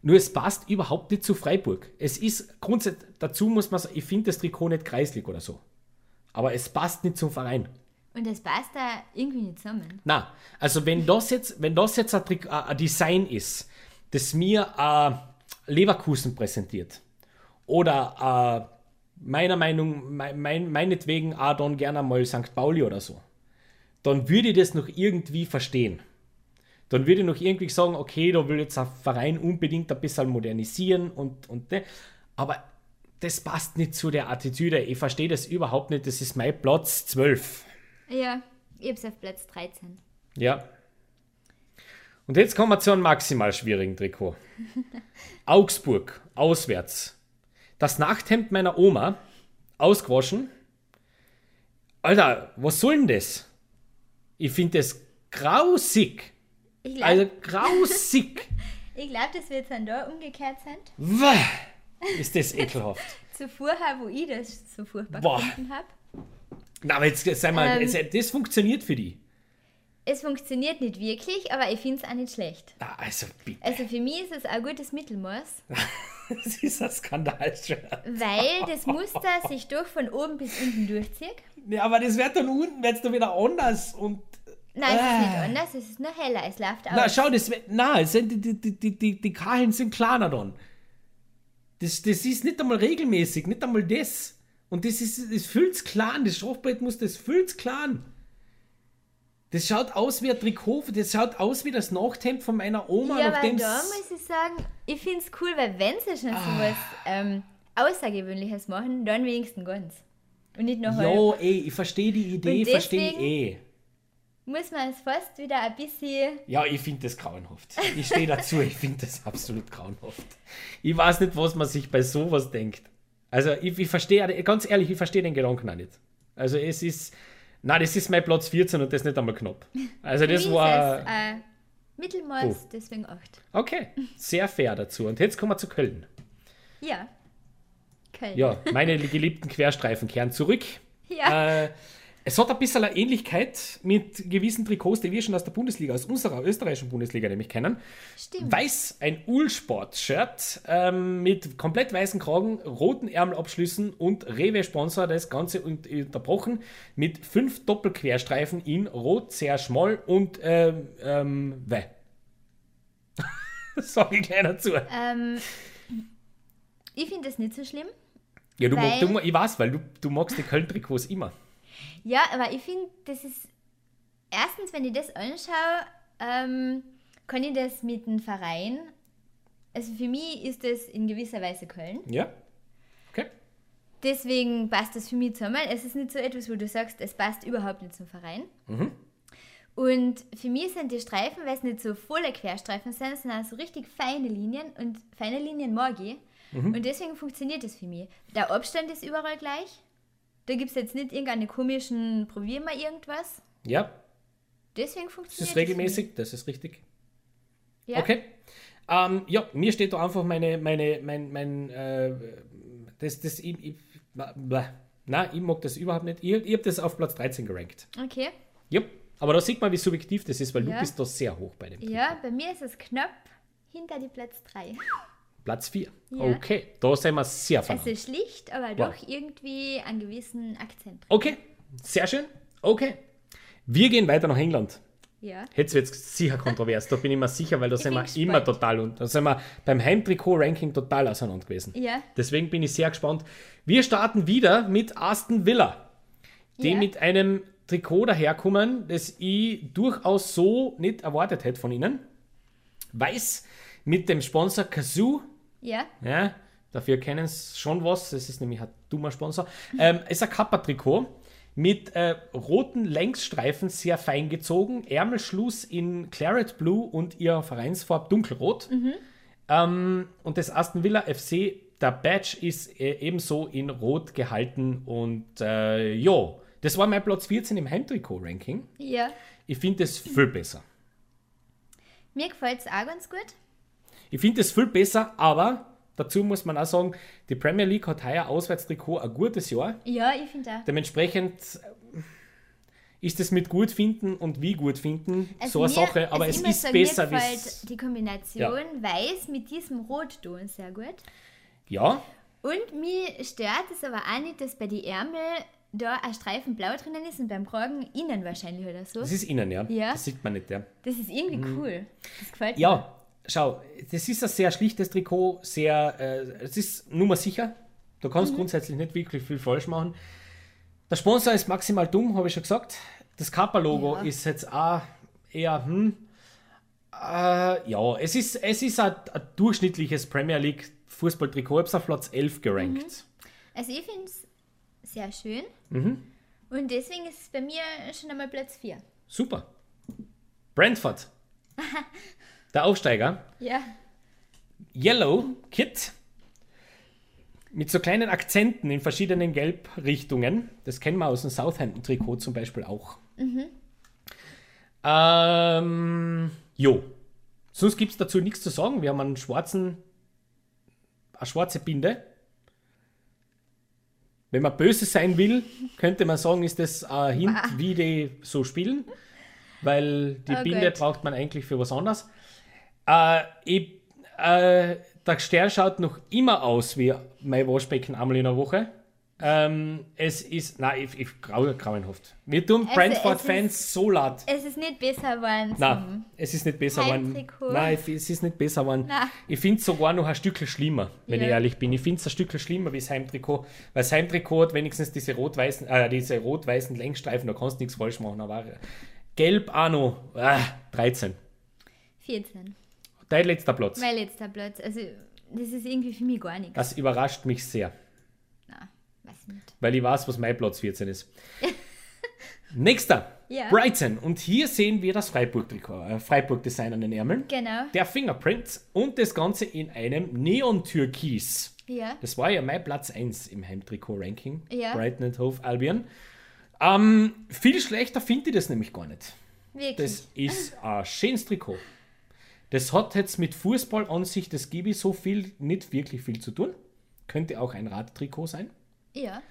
Nur es passt überhaupt nicht zu Freiburg. Es ist grundsätzlich, dazu muss man sagen, ich finde das Trikot nicht kreislig oder so. Aber es passt nicht zum Verein. Und das passt da irgendwie nicht zusammen. Na, also wenn das jetzt, wenn das jetzt ein, Trick- ein Design ist, das mir äh, Leverkusen präsentiert oder äh, meiner Meinung, mein, mein, meinetwegen auch dann gerne mal St. Pauli oder so, dann würde ich das noch irgendwie verstehen. Dann würde ich noch irgendwie sagen, okay, da will jetzt ein Verein unbedingt ein bisschen modernisieren und, und ne. Aber das passt nicht zu der Attitüde. Ich verstehe das überhaupt nicht. Das ist mein Platz 12. Ja, ich hab's auf Platz 13. Ja. Und jetzt kommen wir zu einem maximal schwierigen Trikot. Augsburg, auswärts. Das Nachthemd meiner Oma, ausgewaschen. Alter, was soll denn das? Ich finde das grausig. Ich glaube, Also grausig. ich glaub, das wird dann da umgekehrt sein. Wäh, ist das ekelhaft. Zuvor, wo ich das so furchtbar Boah. gefunden habe. Na, aber jetzt sei mal, Ähm. das funktioniert für die. Es funktioniert nicht wirklich, aber ich finde es auch nicht schlecht. Na, also bitte. Also für mich ist es ein gutes Mittelmaß, Das ist ein Skandalshirt. weil das Muster sich doch von oben bis unten durchzieht. Ja, aber das wird dann unten, wird's dann wieder anders und Nein, es ist nicht Ah. anders, es ist nur heller, es läuft aus. Na, schau, das, wird- na, sind, die, die, die, die, die Kahlen sind kleiner dann. Das, das ist nicht einmal regelmäßig, nicht einmal das. Und das ist, das füllt's klein, das Schroffbrett muss das füllt's klein. Das schaut aus wie ein Trikot, das schaut aus wie das Nachthemd von meiner Oma, ja, nachdem da muss ich sagen, ich finde es cool, weil wenn sie schon so was ähm, Außergewöhnliches machen, dann wenigstens ganz. Und nicht nur halb. Jo, ey, ich verstehe die Idee, verstehe eh. Muss man es fast wieder ein bisschen. Ja, ich finde das grauenhaft. Ich stehe dazu, ich finde das absolut grauenhaft. Ich weiß nicht, was man sich bei sowas denkt. Also, ich, ich verstehe, ganz ehrlich, ich verstehe den Gedanken auch nicht. Also, es ist, na, das ist mein Platz 14 und das nicht einmal knapp. Also, das war, ein Mittelmaß, Oh. deswegen 8. okay, sehr fair dazu. Und jetzt kommen wir zu Köln. Ja. Köln. Ja, meine geliebten Querstreifen kehren zurück. Ja. Äh, es hat ein bisschen eine Ähnlichkeit mit gewissen Trikots, die wir schon aus der Bundesliga, aus unserer österreichischen Bundesliga nämlich kennen. Stimmt. Weiß, ein Ulsport-Shirt ähm, mit komplett weißen Kragen, roten Ärmelabschlüssen und Rewe-Sponsor, das Ganze un- unterbrochen mit fünf Doppelquerstreifen in Rot, sehr schmal und ähm, ähm, weh. Sag ich gleich dazu. Ähm, ich finde das nicht so schlimm. Ja, du, mag, weil- du, ich weiß, weil du, du magst die Köln-Trikots immer. Ja, aber ich finde, das ist. Erstens, wenn ich das anschaue, ähm, kann ich das mit dem Verein. Also für mich ist das in gewisser Weise Köln. Ja? Okay. Deswegen passt das für mich zusammen. Es ist nicht so etwas, wo du sagst, es passt überhaupt nicht zum Verein. Und für mich sind die Streifen, weil es nicht so volle Querstreifen sind, sondern so richtig feine Linien und feine Linien mag ich. Mhm. Und deswegen funktioniert das für mich. Der Abstand ist überall gleich. Da gibt es jetzt nicht irgendeine komischen, probier mal irgendwas. Ja, Deswegen das funktioniert ist regelmäßig, das ist richtig. Das mich. Okay. Ähm, ja, mir steht da einfach meine, meine, mein, mein, äh, das, das, ich, ich, nein, ich mag das überhaupt nicht. Ich, ich habe das auf Platz 13 gerankt. Ja. Okay. Ja, aber da sieht man, wie subjektiv das ist, weil du Ja. bist da sehr hoch bei dem. Ja, bei mir ist es knapp hinter die Platz 3. Platz 4. Ja. Okay, da sind wir sehr verwandt. Also schlicht, aber Wow. doch irgendwie einen gewissen Akzent. Okay, sehr schön. Okay. Wir gehen weiter nach England. Ja. Jetzt wird es sicher kontrovers, da bin ich mir sicher, weil da sind wir bin immer gespannt. total und da sind wir beim Heimtrikot-Ranking total auseinander gewesen. Ja. Deswegen bin ich sehr gespannt. Wir starten wieder mit Aston Villa, die Ja. mit einem Trikot daherkommen, das ich durchaus so nicht erwartet hätte von ihnen. Weiß mit dem Sponsor Kazoo, Ja. ja, dafür kennen sie schon was, das ist nämlich ein dummer Sponsor. Ähm, ist ein Kappa-Trikot mit äh, roten Längsstreifen, sehr fein gezogen, Ärmelschluss in Claret Blue und ihr Vereinsfarb dunkelrot. Ähm, und das Aston Villa FC, der Badge ist äh, ebenso in rot gehalten und äh, ja, das war mein Platz 14 im Heimtrikot-Ranking. Ja. Ich finde es viel besser. Mir gefällt es auch ganz gut. Ich finde es viel besser, aber dazu muss man auch sagen, die Premier League hat heuer Auswärtstrikot ein gutes Jahr. Ja, ich finde auch. Dementsprechend äh, ist es mit gut finden und wie gut finden so eine Also mir- Sache, aber also es muss ist sagen, besser Mir wie gefällt die Kombination weiß mit diesem Rotton sehr gut. Ja, Und mir stört es aber auch nicht, dass bei den Ärmel da ein Streifen blau drinnen ist und beim Kragen innen wahrscheinlich oder so. das ist innen, ja. Ja. Das sieht man nicht, ja. Das ist irgendwie cool. Das gefällt mir. Ja, schau, das ist ein sehr schlichtes Trikot, sehr, äh, es ist nummersicher. Da Mhm. kannst du grundsätzlich nicht wirklich viel falsch machen. Der Sponsor ist maximal dumm, habe ich schon gesagt. Das Kappa-Logo Ja. ist jetzt auch eher, hm. Äh, ja, es ist, es ist ein, ein durchschnittliches Premier League Fußballtrikot. Ich habe es auf Platz 11 gerankt. Also ich finde es sehr schön. Mhm. Und deswegen ist es bei mir schon einmal Platz 4. Super. Brentford. Der Aufsteiger. Ja. Yellow Kit mit so kleinen Akzenten in verschiedenen Gelbrichtungen. Das kennen wir aus dem Southampton-Trikot zum Beispiel auch. Ähm, jo. Sonst gibt es dazu nichts zu sagen. Wir haben einen schwarzen, eine schwarze Binde. Wenn man böse sein will, könnte man sagen, ist das ein Hint, wie die so spielen. Weil die Oh Binde Gott. braucht man eigentlich für was anderes. Äh, ich, äh, der Stern schaut noch immer aus wie mein Waschbecken einmal in der Woche. Ähm, es ist, nein, ich, ich grau, grauenhaft. Wir tun Brentford-Fans so leid. Es ist nicht besser geworden. Nein, es ist nicht besser geworden. Nein, ich- es ist nicht besser geworden. Ich finde es sogar noch ein Stückchen schlimmer, wenn Ja. ich ehrlich bin. Ich finde es ein Stückchen schlimmer wie das Heimtrikot. Weil das Heimtrikot hat wenigstens diese rot-weißen, äh, diese rot-weißen Längsstreifen, da kannst du nichts falsch machen. Aber gelb auch noch, ah, 13. 14. Dein letzter Platz. Mein letzter Platz. Also, das ist irgendwie für mich gar nichts. Das überrascht mich sehr, Nein, weiß nicht. weil ich weiß, was mein Platz 14 ist. Nächster, Ja. Brighton. Und hier sehen wir das Freiburg-Trikot, äh, Freiburg-Design an den Ärmeln. Genau. Der Fingerprint und das Ganze in einem Neon-Türkis. Ja. Das war ja mein Platz 1 im Heimtrikot-Ranking. Ja. Brighton and Hove Albion. Ähm, viel schlechter finde ich das nämlich gar nicht. Wirklich. Das ist ein schönes Trikot. Das hat jetzt mit Fußball an sich, das gebe ich so viel, nicht wirklich viel zu tun. Könnte auch ein Radtrikot sein. ja.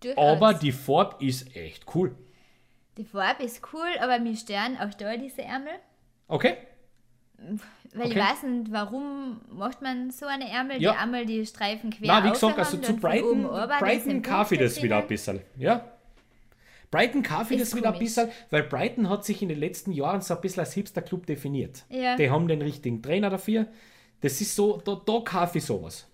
Durchaus. Aber die Farbe ist echt cool. Die Farbe ist cool, aber mir stören auch da diese Ärmel. Okay? Weil Okay. ich weiß nicht, warum macht man so eine Ärmel, Ja. die einmal die Streifen quer Na, wie gesagt, also zu Brighton, Brighton kaufe ich das wieder ein bisschen. Ja. Brighton ich Ist das wieder ein bisschen, weil Brighton hat sich in den letzten Jahren so ein bisschen als Hipster-Club definiert. Ja. Die haben den richtigen Trainer dafür. Das ist so, da, da kaufe ich sowas.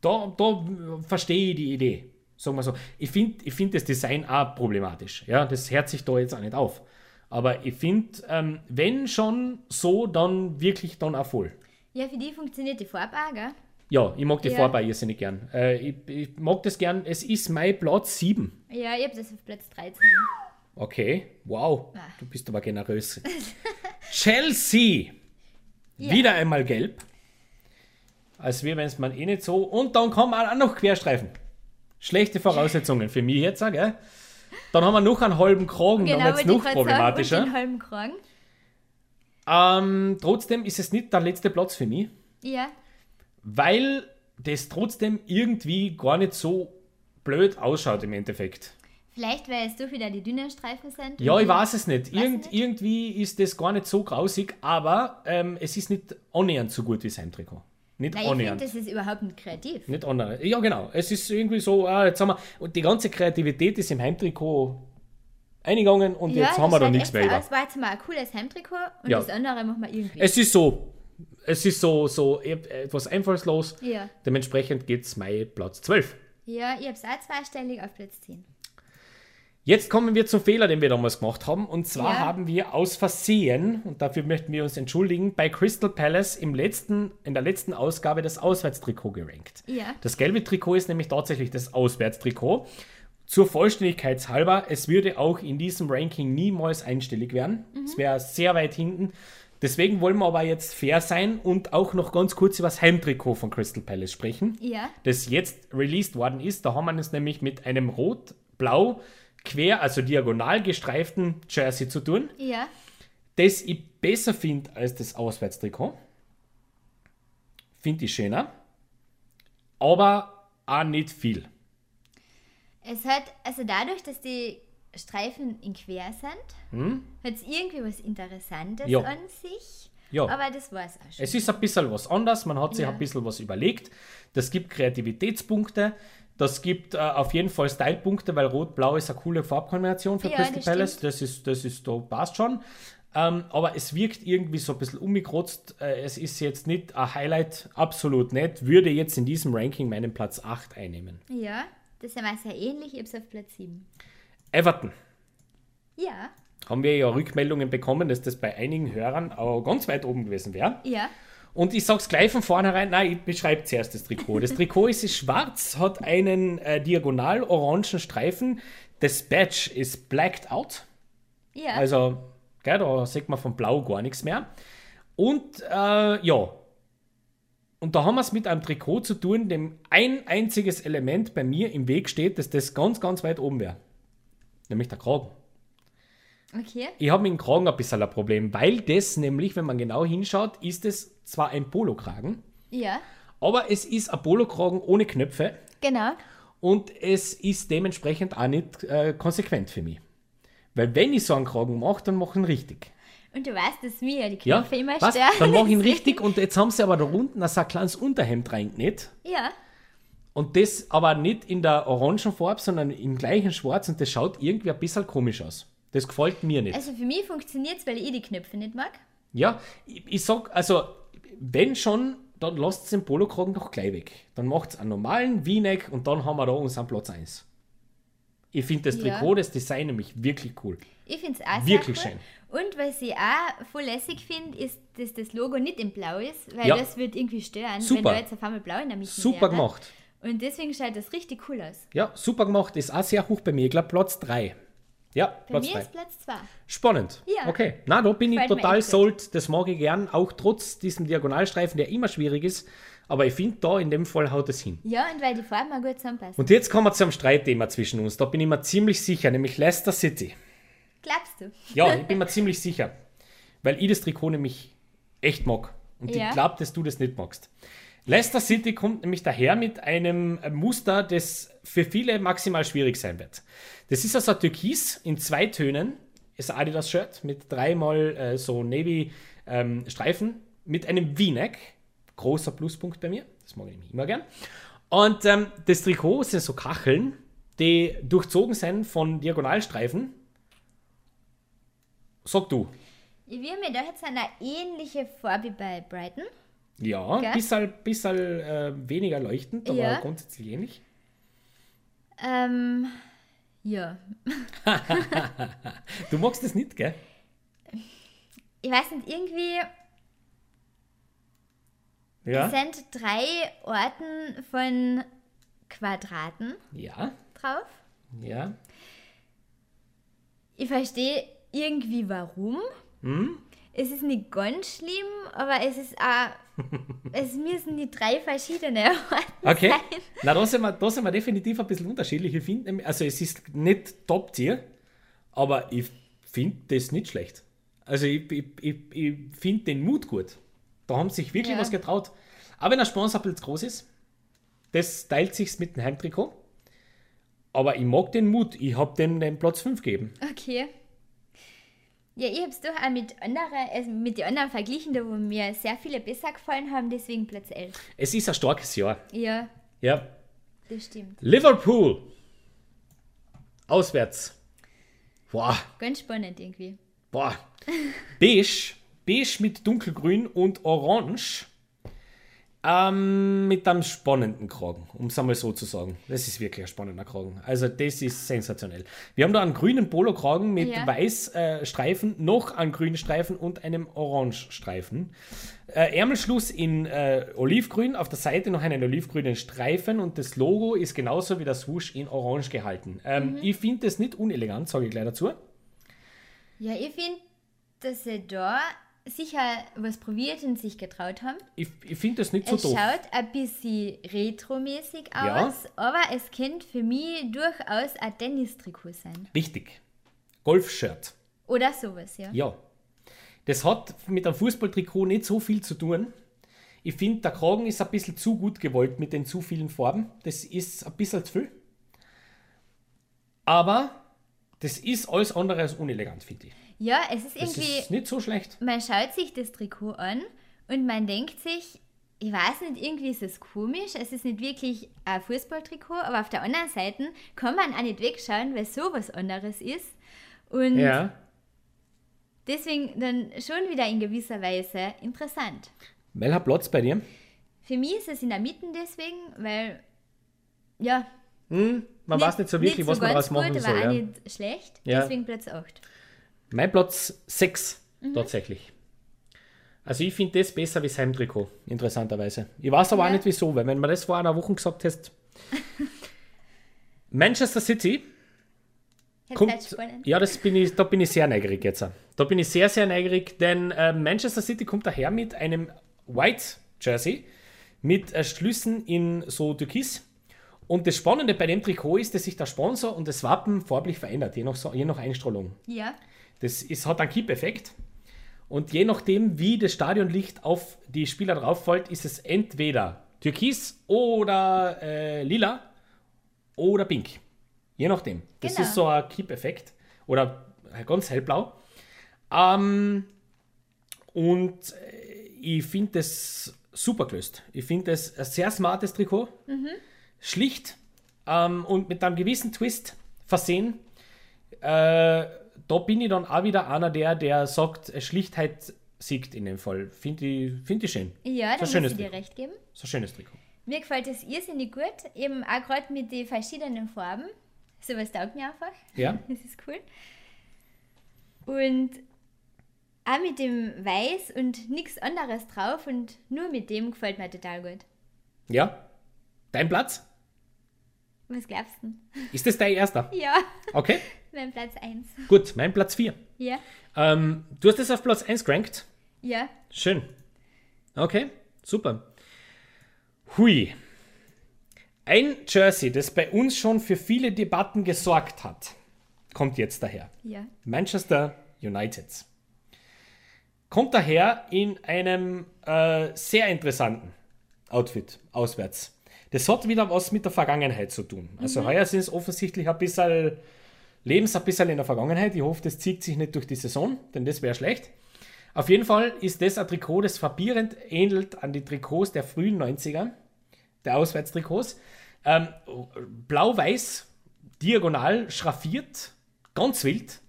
Da, da verstehe ich die Idee. Sagen wir so. Ich finde ich find das Design auch problematisch. Ja, das hört sich da jetzt auch nicht auf. Aber ich finde, ähm, wenn schon so, dann wirklich dann auch voll. Ja, für die funktioniert die Farbe auch, gell? Ja, ich mag die Ja. Farbe irrsinnig gern. Äh, ich, ich mag das gern. Es ist mein Platz 7. Ja, ich habe das auf Platz 13. Okay, wow, Ah. du bist aber generös. Chelsea, wieder einmal gelb. Als wäre es man eh nicht so. Und dann man auch noch Querstreifen. Schlechte Voraussetzungen für mich jetzt, gell? Dann haben wir noch einen halben Kragen, dann Genau, wird es noch problematischer. den halben Kragen. Ähm, trotzdem ist es nicht der letzte Platz für mich, Ja, weil das trotzdem irgendwie gar nicht so blöd ausschaut im Endeffekt. vielleicht weil es doch wieder die dünnen Streifen sind. Ja, ich weiß es nicht. Irgend, nicht. Irgendwie ist das gar nicht so grausig, aber ähm, es ist nicht annähernd so gut wie sein Trikot. Nicht Weil ich finde, annähernd. das ist überhaupt nicht kreativ. Nicht annähernd. Ja, genau. Es ist irgendwie so, ah, jetzt haben wir, und die ganze Kreativität ist im Heimtrikot eingegangen und ja, jetzt haben wir das da nichts mehr aus, war jetzt mal ein cooles Heimtrikot und Ja. das andere machen wir irgendwie. Es ist so, es ist so, so etwas einfallslos. ja. Dementsprechend geht es Mai Platz 12. ja, ich habe es auch zweistellig auf Platz 10. Jetzt kommen wir zum Fehler, den wir damals gemacht haben. Und zwar Ja. haben wir aus Versehen, und dafür möchten wir uns entschuldigen, bei Crystal Palace im letzten, in der letzten Ausgabe das Auswärtstrikot gerankt. Ja. Das gelbe Trikot ist nämlich tatsächlich das Auswärtstrikot. Zur Vollständigkeit halber, es würde auch in diesem Ranking niemals einstellig werden. Es wäre sehr weit hinten. Deswegen wollen wir aber jetzt fair sein und auch noch ganz kurz über das Heimtrikot von Crystal Palace sprechen Ja, das jetzt released worden ist. Da haben wir es nämlich mit einem rot-blau quer, also diagonal gestreiften Jersey zu tun, ja. das ich besser finde als das Auswärtstrikot. Finde ich schöner. Aber auch nicht viel. Es hat, also dadurch, dass die Streifen in quer sind, hat es irgendwie was Interessantes Hm? Ja. an sich. Ja. Aber das war es auch schon. Es ist ein bisschen was anderes, man hat sich Ja. ein bisschen was überlegt. Das gibt Kreativitätspunkte, das gibt äh, auf jeden Fall Stylepunkte, weil Rot-Blau ist eine coole Farbkombination für Ja, Crystal das Palace. stimmt. Das ist, das ist, da passt schon. Ähm, aber es wirkt irgendwie so ein bisschen umgekrotzt. Äh, es ist jetzt nicht ein Highlight, absolut nicht. Würde jetzt in diesem Ranking meinen Platz 8 einnehmen. ja, das ist ja sehr ähnlich. Ich habe es auf Platz 7. Everton. Ja, Haben wir ja Rückmeldungen bekommen, dass das bei einigen Hörern auch ganz weit oben gewesen wäre. ja, Und ich sag's gleich von vornherein, nein, ich beschreibe zuerst das Trikot. Das Trikot ist, ist schwarz, hat einen äh, diagonal orangen Streifen. Das Badge ist blacked out. ja. Also, gell, da sieht man von Blau gar nichts mehr. Und äh, ja. Und da haben wir es mit einem Trikot zu tun, dem ein einziges Element bei mir im Weg steht, dass das ganz, ganz weit oben wäre. Nämlich der Kragen. okay. Ich habe mit dem Kragen ein bisschen ein Problem, weil das nämlich, wenn man genau hinschaut, ist es zwar ein Polokragen, Ja, aber es ist ein Polokragen ohne Knöpfe genau. und es ist dementsprechend auch nicht äh, konsequent für mich. Weil wenn ich so einen Kragen mache, dann mache ich ihn richtig. Und du weißt, dass mir ja die Ja, Knöpfe immer was? stören. Dann mache ich ihn richtig und jetzt haben sie aber da unten ein kleines Unterhemd reingenäht. Ja, Und das aber nicht in der orangen Farbe, sondern im gleichen Schwarz und das schaut irgendwie ein bisschen komisch aus. Das gefällt mir nicht. also für mich funktioniert es, weil ich die Knöpfe nicht mag. Ja, ich, ich sag, also, wenn schon, dann lasst es den Polokragen doch gleich weg. Dann macht es einen normalen V-Neck und dann haben wir da unseren Platz 1. Ich finde das Ja. Trikot, das Design nämlich wirklich cool. Ich finde es auch Wirklich sehr schön. cool. Und was ich auch voll lässig finde, ist, dass das Logo nicht in blau ist, weil Ja. das wird irgendwie stören, Super. wenn da jetzt auf einmal blau in der Mitte Super wäre. gemacht. Und deswegen schaut das richtig cool aus. Ja, super gemacht. Ist auch sehr hoch bei mir. Ich glaube Platz 3. Ja, Bei Platz mir 3. ist Platz 2. Spannend. Ja. Okay. Na, da bin ich Gefällt mir total sold. Das mag ich gern. Auch trotz diesem Diagonalstreifen, der immer schwierig ist. Aber ich finde, da in dem Fall haut es hin. Ja, und weil die Farben auch gut zusammenpassen. Und jetzt kommen wir zu einem Streitthema zwischen uns. Da bin ich mir ziemlich sicher, nämlich Leicester City. Glaubst du? Ja, ich bin mir ziemlich sicher. Weil ich das Trikot nämlich echt mag. Und Ja. ich glaube, dass du das nicht magst. Leicester City kommt nämlich daher mit einem Muster, das für viele maximal schwierig sein wird. Das ist also Türkis in zwei Tönen. Ist ein Adidas-Shirt mit dreimal äh, so Navy-Streifen mit einem V-Neck. Großer Pluspunkt bei mir. Das mag ich immer gern. Und ähm, das Trikot sind so Kacheln, die durchzogen sind von Diagonalstreifen. Sag du. Ich will mir da jetzt eine ähnliche Farbe bei Brighton. Ja, Gell? bisschen, bisschen äh, weniger leuchtend, aber Ja. grundsätzlich ähnlich. Ähm, ja. Du magst das nicht, gell? Ich weiß nicht, irgendwie Ja. sind drei Orten von Quadraten Ja, drauf. ja. Ich verstehe irgendwie warum. Hm? Es ist nicht ganz schlimm, aber es ist auch. es müssen die drei verschiedene Orte Okay. sein. Na, da sind, wir, da sind wir definitiv ein bisschen unterschiedlich. Ich finde, also es ist nicht Top-Tier, aber ich finde das nicht schlecht. Also ich, ich, ich, ich finde den Mut gut. Da haben sie sich wirklich Ja. was getraut. Aber wenn der Sponsor ein bisschen groß ist, das teilt sich mit dem Heimtrikot. Aber ich mag den Mut. Ich habe dem den Platz 5 gegeben. Okay. Ja, ich habe es doch auch mit anderen, also mit den anderen verglichen, da wo mir sehr viele besser gefallen haben, deswegen Platz 11. Es ist ein starkes Jahr. Ja, Ja. das stimmt. Liverpool. Auswärts. Boah. Ganz spannend irgendwie. Boah. Beige. Beige mit dunkelgrün und orange. Ähm, mit einem spannenden Kragen, um es einmal so zu sagen. Das ist wirklich ein spannender Kragen. Also, das ist sensationell. Wir haben da einen grünen Polokragen mit Ja. weiß äh, Streifen, noch einen grünen Streifen und einem orange Streifen. Äh, Ärmelschluss in äh, Olivgrün, auf der Seite noch einen olivgrünen Streifen und das Logo ist genauso wie das Swoosh in orange gehalten. Ähm, Ich finde das nicht unelegant, sage ich gleich dazu. Ja, ich finde, dass sie da sicher was probiert und sich getraut haben. Ich, ich finde das nicht so es doof. schaut ein bisschen retromäßig Ja. aus, aber es könnte für mich durchaus ein Tennistrikot sein. Richtig. Golfshirt. Oder sowas, ja. Ja. Das hat mit einem Fußballtrikot nicht so viel zu tun. Ich finde, der Kragen ist ein bisschen zu gut gewollt mit den zu vielen Farben. Das ist ein bisschen zu viel. Aber das ist alles andere als unelegant, finde ich. Ja, es ist Das irgendwie, ist nicht so schlecht. man schaut sich das Trikot an und man denkt sich, ich weiß nicht, irgendwie ist es komisch, es ist nicht wirklich ein Fußballtrikot, aber auf der anderen Seite kann man auch nicht wegschauen, weil sowas anderes ist. Und Ja. deswegen dann schon wieder in gewisser Weise interessant. Welcher Platz bei dir? Für mich ist es in der Mitte deswegen, weil, ja, Man weiß nicht so wirklich, was man ganz daraus machen gut, soll. auch Ja. nicht schlecht, Ja. deswegen Platz 8. Mein Platz 6 Mhm. tatsächlich. Also ich finde das besser wie das Heimtrikot, interessanterweise. Ich weiß aber Ja. auch nicht wieso, weil wenn man das vor einer Woche gesagt hast. Manchester City kommt. Ja, das bin ich, da bin ich sehr neugierig jetzt. Da bin ich sehr, sehr neugierig, denn äh, Manchester City kommt daher mit einem White Jersey mit äh, Schlüssen in so Türkis. Und das Spannende bei dem Trikot ist, dass sich der Sponsor und das Wappen farblich verändert, je nach, je nach Einstrahlung. Ja, Das ist, hat einen Kipp-Effekt. Und je nachdem, wie das Stadionlicht auf die Spieler drauf fällt, ist es entweder türkis oder äh, lila oder pink. Je nachdem. Das Genau. ist so ein Kipp-Effekt. Oder äh, ganz hellblau. Ähm, und äh, ich finde das super gelöst. Ich finde das ein sehr smartes Trikot. Schlicht ähm, und mit einem gewissen Twist versehen. Äh, da bin ich dann auch wieder einer der, der sagt, äh, Schlichtheit siegt in dem Fall. Finde ich, find ich schön. ja, So da ein schönes muss ich dir recht geben. So ein schönes Trikot. Mir gefällt es irrsinnig gut, eben auch gerade mit den verschiedenen Farben. Sowas taugt mir einfach. Ja. Das ist cool. Und auch mit dem Weiß und nichts anderes drauf und nur mit dem gefällt mir total gut. Ja. Dein Platz? Was glaubst du? Ist das dein erster? Ja, Okay. Mein Platz 1. Gut, mein Platz 4. Ja, Ähm, du hast es auf Platz 1 gerankt. ja, Schön. Okay, super. Hui. Ein Jersey, das bei uns schon für viele Debatten gesorgt hat, kommt jetzt daher. ja. Manchester United. Kommt daher in einem äh, sehr interessanten Outfit auswärts. Das hat wieder was mit der Vergangenheit zu tun. Also heuer sind es offensichtlich ein bisschen, leben sie ein bisschen in der Vergangenheit. Ich hoffe, das zieht sich nicht durch die Saison, denn das wäre schlecht. Auf jeden Fall ist das ein Trikot, das frappierend ähnelt an die Trikots der frühen 90er, der Auswärtstrikots. Ähm, Blau-Weiß, diagonal schraffiert, ganz wild,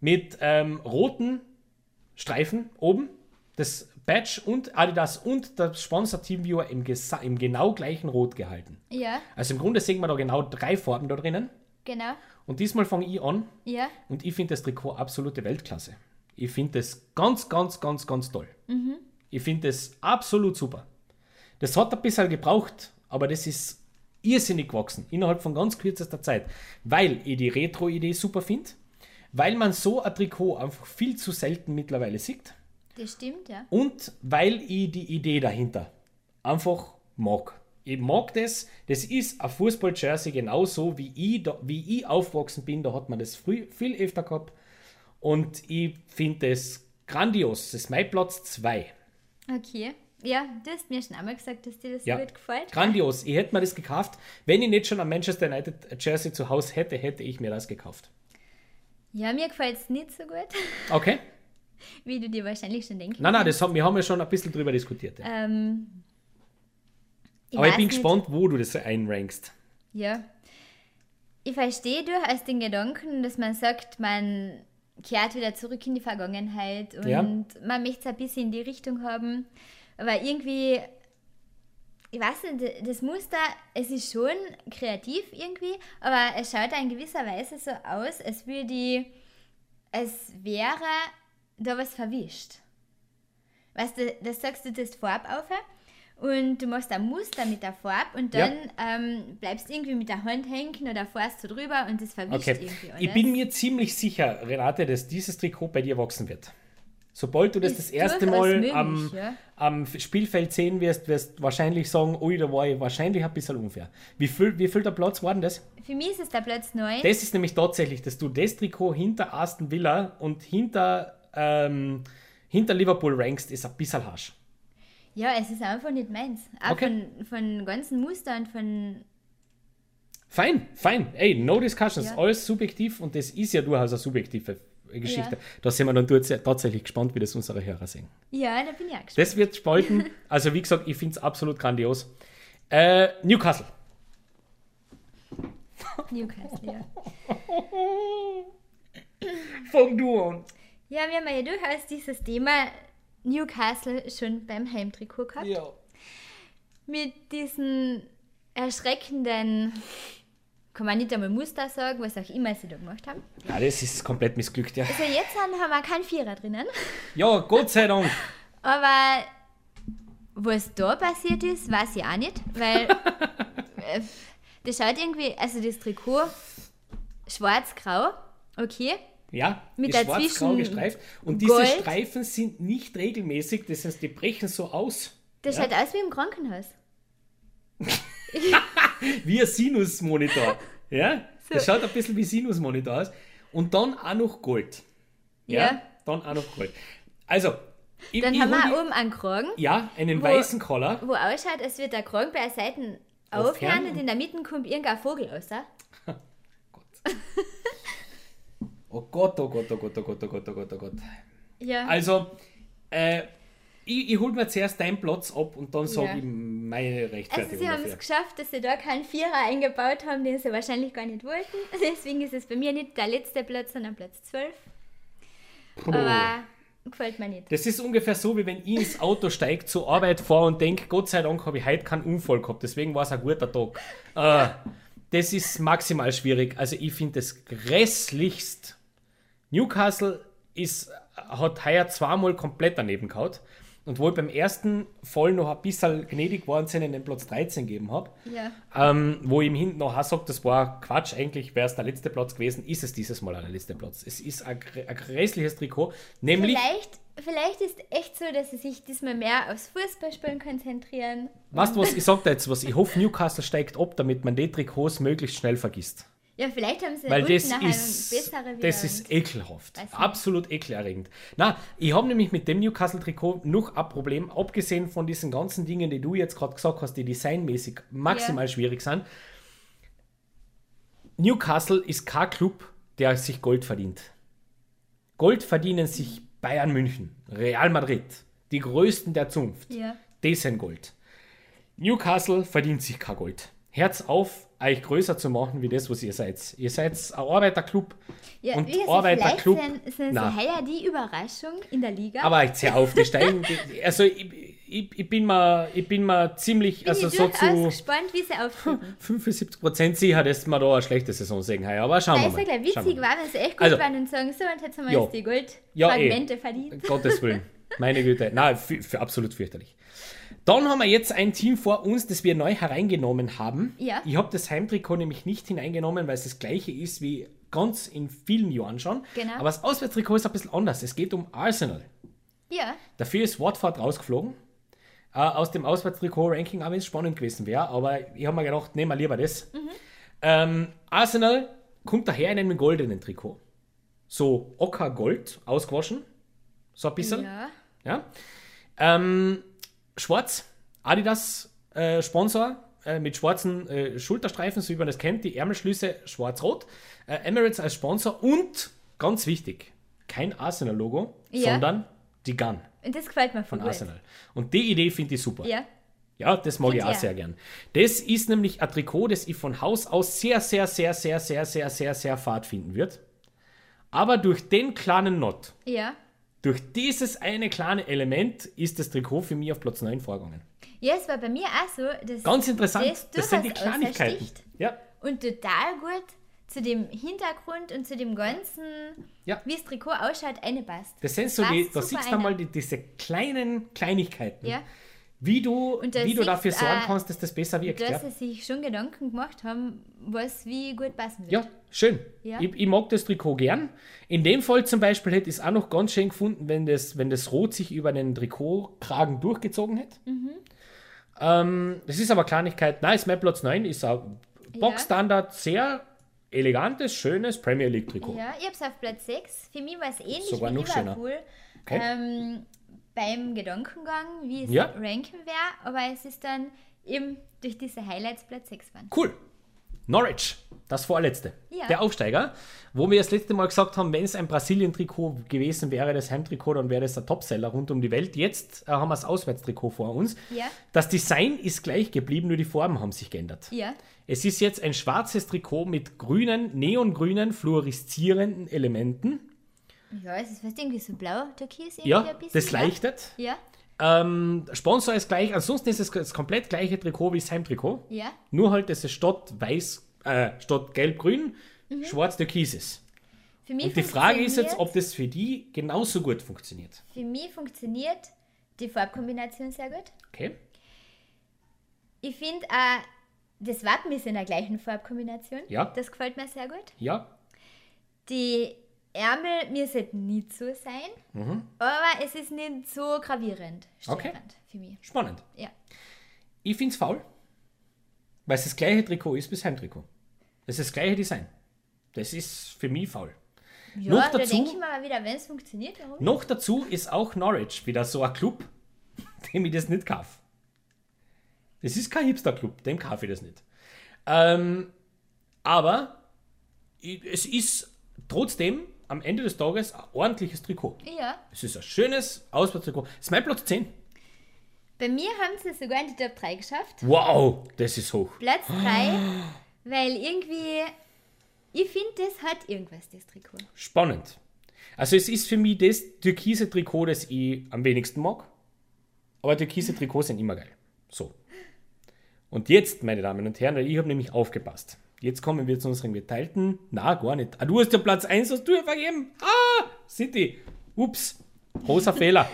mit ähm, roten Streifen oben, das Badge und Adidas und das Sponsor Teamviewer im, im genau gleichen Rot gehalten. Ja, Also im Grunde sehen wir da genau drei Farben da drinnen. genau. Und diesmal fange ich an Ja, und ich finde das Trikot absolute Weltklasse. Ich finde das ganz, ganz, ganz, ganz toll. Ich finde das absolut super. Das hat ein bisschen gebraucht, aber das ist irrsinnig gewachsen innerhalb von ganz kürzester Zeit, weil ich die Retro-Idee super finde, weil man so ein Trikot einfach viel zu selten mittlerweile sieht Das stimmt, ja. und weil ich die Idee dahinter einfach mag. Ich mag das, das ist ein Fußball-Jersey genauso wie ich, da, wie ich aufgewachsen bin, da hat man das früh, viel öfter gehabt und ich finde das grandios, das ist mein Platz 2. Okay. Ja, du hast mir schon einmal gesagt, dass dir das Ja, gut gefällt. grandios. Ich hätte mir das gekauft. Wenn ich nicht schon ein Manchester United Jersey zu Hause hätte, hätte ich mir das gekauft. Ja, mir gefällt es nicht so gut, Okay? wie du dir wahrscheinlich schon denkst. Nein, nein, das haben, wir haben ja schon ein bisschen drüber diskutiert. Ja. Ähm, Aber ich bin nicht. gespannt, wo du das einrankst. Ja. Ich verstehe durchaus den Gedanken, dass man sagt, man kehrt wieder zurück in die Vergangenheit und Ja. man möchte es ein bisschen in die Richtung haben. Aber irgendwie, ich weiß nicht, das Muster, es ist schon kreativ irgendwie, aber es schaut in gewisser Weise so aus, als würde, es wäre da was verwischt. Weißt du, das sagst du, das Farb auf und du machst ein Muster mit der Farbe und Ja. dann ähm, bleibst irgendwie mit der Hand hängen oder fährst du drüber und das verwischt Okay. irgendwie alles. Ich bin mir ziemlich sicher, Renate, dass dieses Trikot bei dir wachsen wird. Sobald du das Ist das erste Mal möglich, am, ja. am Spielfeld sehen wirst, wirst du wahrscheinlich sagen, ui, da war ich wahrscheinlich ein bisschen unfair. Wie viel, wie viel der Platz war denn das? Für mich ist es der Platz 9. Das ist nämlich tatsächlich, dass du das Trikot hinter Aston Villa und hinter, ähm, hinter Liverpool rankst, ist ein bisschen harsch. Ja, es ist einfach nicht meins. Auch Okay. von, von ganzen Mustern, von. Fein, fein. Ey, no discussions. Ja. Alles subjektiv und das ist ja durchaus eine subjektive Geschichte. Ja. Da sind wir dann tats- tatsächlich gespannt, wie das unsere Hörer sehen. Ja, da bin ich auch gespannt. Das wird spalten. Also, wie gesagt, ich finde es absolut grandios. Äh, Newcastle. Newcastle, ja. Fang du an. Ja, wir haben ja durchaus dieses Thema Newcastle schon beim Heimtrikot gehabt. Ja. Mit diesen erschreckenden, kann man nicht einmal Muster sagen, was auch immer sie da gemacht haben. ja, das ist komplett missglückt, ja. Also jetzt haben wir keinen Vierer drinnen. Ja, Gott sei Dank. Aber was da passiert ist, weiß ich auch nicht, weil äh, das schaut irgendwie, also das Trikot schwarz-grau, okay, Ja, Mit ist schwarz-grau gestreift. Und diese Gold. Streifen sind nicht regelmäßig, das heißt, die brechen so aus. das Ja. schaut aus wie im Krankenhaus. Wie ein Sinusmonitor. Ja? Das So. schaut ein bisschen wie Sinusmonitor aus. Und dann auch noch Gold. Ja? Ja. Dann auch noch Gold. Also, ich, Dann ich haben wir oben einen Kragen, Ja, einen Wo- weißen Collar. wo ausschaut, als wird der Kragen bei der Seite Aufhören und in der Mitte kommt irgendein Vogel raus. ah? Oh Gott, oh Gott, oh Gott, oh Gott, oh Gott, oh Gott, oh Gott. Ja, Also, äh, ich, ich hol mir zuerst deinen Platz ab und dann sage Ja. ich meine also Rechtfertigung sie haben es geschafft, dass sie da keinen Vierer eingebaut haben, den sie wahrscheinlich gar nicht wollten. Deswegen ist es bei mir nicht der letzte Platz, sondern Platz 12. Aber gefällt mir nicht. Das ist ungefähr so, wie wenn ich ins Auto steige, zur Arbeit fahre und denke, Gott sei Dank habe ich heute keinen Unfall gehabt, deswegen war es ein guter Tag. Äh, das ist maximal schwierig. Also ich finde das grässlichst. Newcastle ist, hat heuer zweimal komplett daneben gehauen. Und wo ich beim ersten Fall noch ein bisschen gnädig worden sind, in den Platz 13 gegeben habe, Ja. ähm, wo ich ihm hinten noch sage, das war Quatsch, eigentlich wäre es der letzte Platz gewesen, ist es dieses Mal der letzte Platz. Es ist ein, grä- ein grässliches Trikot, nämlich Vielleicht, vielleicht ist echt so, dass sie sich diesmal mehr aufs Fußballspielen konzentrieren. Weißt du was, ich sag dir jetzt was, ich hoffe Newcastle steigt ab, damit man die Trikots möglichst schnell vergisst. Ja, vielleicht haben sie Weil das ist, das ist ekelhaft. Absolut ekelerregend. Na, ich habe nämlich mit dem Newcastle-Trikot noch ein Problem, abgesehen von diesen ganzen Dingen, die du jetzt gerade gesagt hast, die designmäßig maximal Ja. schwierig sind. Newcastle ist kein Club, der sich Gold verdient. Gold verdienen sich Bayern München, Real Madrid, die größten der Zunft. Ja. Die sind Gold. Newcastle verdient sich kein Gold. Herz auf, euch größer zu machen wie das, was ihr seid. Ihr seid ein Arbeiterclub Ja, und gesagt, Arbeiterclub. Vielleicht sind, sind heuer die Überraschung in der Liga. Aber jetzt hör auf, die steigen. Also ich, ich, ich, bin mal, ich bin mal ziemlich, bin also ich so zu gespannt, wie sie auftreten. 75 Prozent sicher, dass wir da eine schlechte Saison sehen. heuer. Aber schauen Da wir ist mal. ja gleich witzig, war, wenn sie echt gut Also- waren und sagen, so, und jetzt haben wir Ja. jetzt die Ja, eh. Goldfragmente verdient. Gottes Willen. Meine Güte. Nein, für, für absolut fürchterlich. Dann haben wir jetzt ein Team vor uns, das wir neu hereingenommen haben. Ja. Ich habe das Heimtrikot nämlich nicht hineingenommen, weil es das gleiche ist wie ganz in vielen Jahren schon. Genau. Aber das Auswärtstrikot ist ein bisschen anders. Es geht um Arsenal. Ja, Dafür ist Watford rausgeflogen. Äh, aus dem Auswärtstrikot-Ranking, auch wenn es spannend gewesen wäre. Aber ich habe mir gedacht, nehmen wir lieber das. Ähm, Arsenal kommt daher in einem goldenen Trikot. So Ockergold, ausgewaschen. So ein bisschen. ja. Ja. Ähm, schwarz, Adidas äh, Sponsor äh, mit schwarzen äh, Schulterstreifen, so wie man das kennt, die Ärmelschlüsse schwarz-rot. Äh, Emirates als Sponsor und, ganz wichtig, kein Arsenal-Logo, Ja. sondern die Gun Und das gefällt mir von gut. Arsenal. Und die Idee finde ich super. Ja, Ja, das mag ich auch sehr gern. Das ist nämlich ein Trikot, das ich von Haus aus sehr, sehr, sehr, sehr, sehr, sehr, sehr, sehr fad finden wird. Aber durch den kleinen Not, ja. Durch dieses eine kleine Element ist das Trikot für mich auf Platz 9 vorgegangen. Ja, es war bei mir auch so. Dass Ganz interessant. Das, Das, sind die Kleinigkeiten. Ja, Und total gut zu dem Hintergrund und zu dem ganzen, Ja. wie das Trikot ausschaut, eine passt. das sind so die, da siehst du einmal die, diese kleinen Kleinigkeiten. Ja. Wie du, wie du dafür sorgen äh, kannst, dass das besser wirkt. Dass Ja. sie sich schon Gedanken gemacht haben, was wie gut passen wird. Ja, schön. Ja. Ich, ich mag das Trikot gern. In dem Fall zum Beispiel hätte ich es auch noch ganz schön gefunden, wenn das, wenn das Rot sich über den Trikotkragen durchgezogen hätte. Mhm. Ähm, das ist aber Kleinigkeit. Nein, ist mein Platz 9, ist ein Boxstandard, sehr elegantes, schönes Premier League Trikot. Ja, ich hab's auf Platz 6. Für mich war es ähnlich Sogar wie noch schöner. Liverpool. Okay. Ähm, beim Gedankengang, wie es Ja. ranken wäre, aber es ist dann eben durch diese Highlights Platz 6 geworden. Cool. Norwich, das vorletzte. Ja. Der Aufsteiger, wo wir das letzte Mal gesagt haben, wenn es ein Brasilien-Trikot gewesen wäre, das Heimtrikot, dann wäre das ein Topseller rund um die Welt. Jetzt äh, haben wir das Auswärtstrikot vor uns. Ja. Das Design ist gleich geblieben, nur die Farben haben sich geändert. Ja, Es ist jetzt ein schwarzes Trikot mit grünen, neongrünen, fluoreszierenden Elementen. ja, es ist fast irgendwie so blau, türkis irgendwie Ja, ein bisschen. das leichtet. Ja, Ähm, Sponsor ist gleich, ansonsten ist es das komplett gleiche Trikot wie das Heimtrikot. ja. Nur halt, dass es statt weiß, äh, statt gelb-grün, Mhm. schwarz-türkis ist. Für mich Und die Frage ist jetzt, ob das für die genauso gut funktioniert. Für mich funktioniert die Farbkombination sehr gut. Okay? Ich finde auch, das Wappen ist in der gleichen Farbkombination. Ja. Das gefällt mir sehr gut. Ja, Die Ärmel müssen nicht so sein, aber es ist nicht so gravierend Mhm. Okay. für mich. spannend. Ja. Ich finde es faul, weil es das gleiche Trikot ist wie das Heimtrikot. Das ist das gleiche Design. Das ist für mich faul. Ja, Noch da dazu- denke ich mir mal wieder, wenn es funktioniert, warum? Noch dazu ist auch Norwich wieder so ein Club, dem ich das nicht kaufe. Das ist kein Hipster-Club, dem kaufe ich das nicht. Ähm, aber es ist trotzdem am Ende des Tages ein ordentliches Trikot. Ja. Es ist ein schönes Auswärtstrikot. Das ist mein Platz 10. Bei mir haben sie es sogar in die Top 3 geschafft. Wow, das ist hoch. Platz 3, weil irgendwie, ich finde, das hat irgendwas, das Trikot. Spannend. Also es ist für mich das türkise Trikot, das ich am wenigsten mag. Aber türkise Trikots sind immer geil. So. Und jetzt, meine Damen und Herren, weil ich habe nämlich aufgepasst. Jetzt kommen wir zu unseren geteilten. Na, gar nicht. Ah, du hast ja Platz 1, hast du ja vergeben. Ah, City. Ups. Großer Fehler.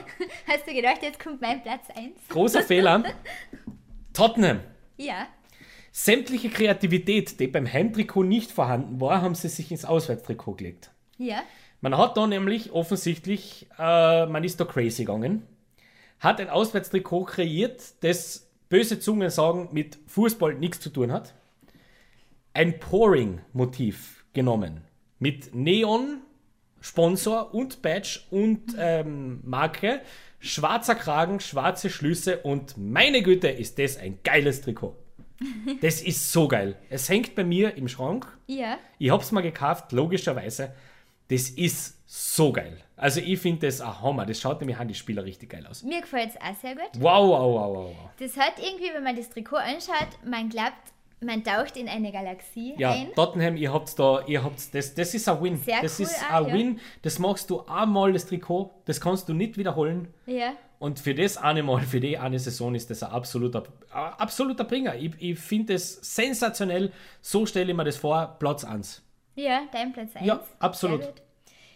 Hast du gedacht, jetzt kommt mein Platz 1? Großer Fehler. Tottenham. Ja. Sämtliche Kreativität, die beim Heimtrikot nicht vorhanden war, haben sie sich ins Auswärtstrikot gelegt. Ja. Man hat da nämlich offensichtlich, äh, man ist da crazy gegangen, hat ein Auswärtstrikot kreiert, das böse Zungen sagen, mit Fußball nichts zu tun hat. Ein Pouring-Motiv genommen. Mit Neon, Sponsor und Badge und ähm, Marke, schwarzer Kragen, schwarze Schlüsse und meine Güte, ist das ein geiles Trikot. Das ist so geil. Es hängt bei mir im Schrank. Ja. Ich hab's mal gekauft, logischerweise. Das ist so geil. Also ich finde das ein Hammer. Das schaut nämlich an die Spieler richtig geil aus. Mir gefällt es auch sehr gut. Wow, wow, wow, wow. wow. Das hat irgendwie, wenn man das Trikot anschaut, man glaubt, man taucht in eine Galaxie Ja, ein. Tottenham, ihr habt's da, ihr habt's, das, das ist ein Win. Sehr das cool ist ein ja. Win. Das machst du einmal, das Trikot. Das kannst du nicht wiederholen. Ja. Und für das eine Mal, für die eine Saison ist das ein absoluter, ein absoluter Bringer. Ich, ich finde es sensationell. So stelle ich mir das vor. Platz 1. Ja, dein Platz 1. Ja, absolut.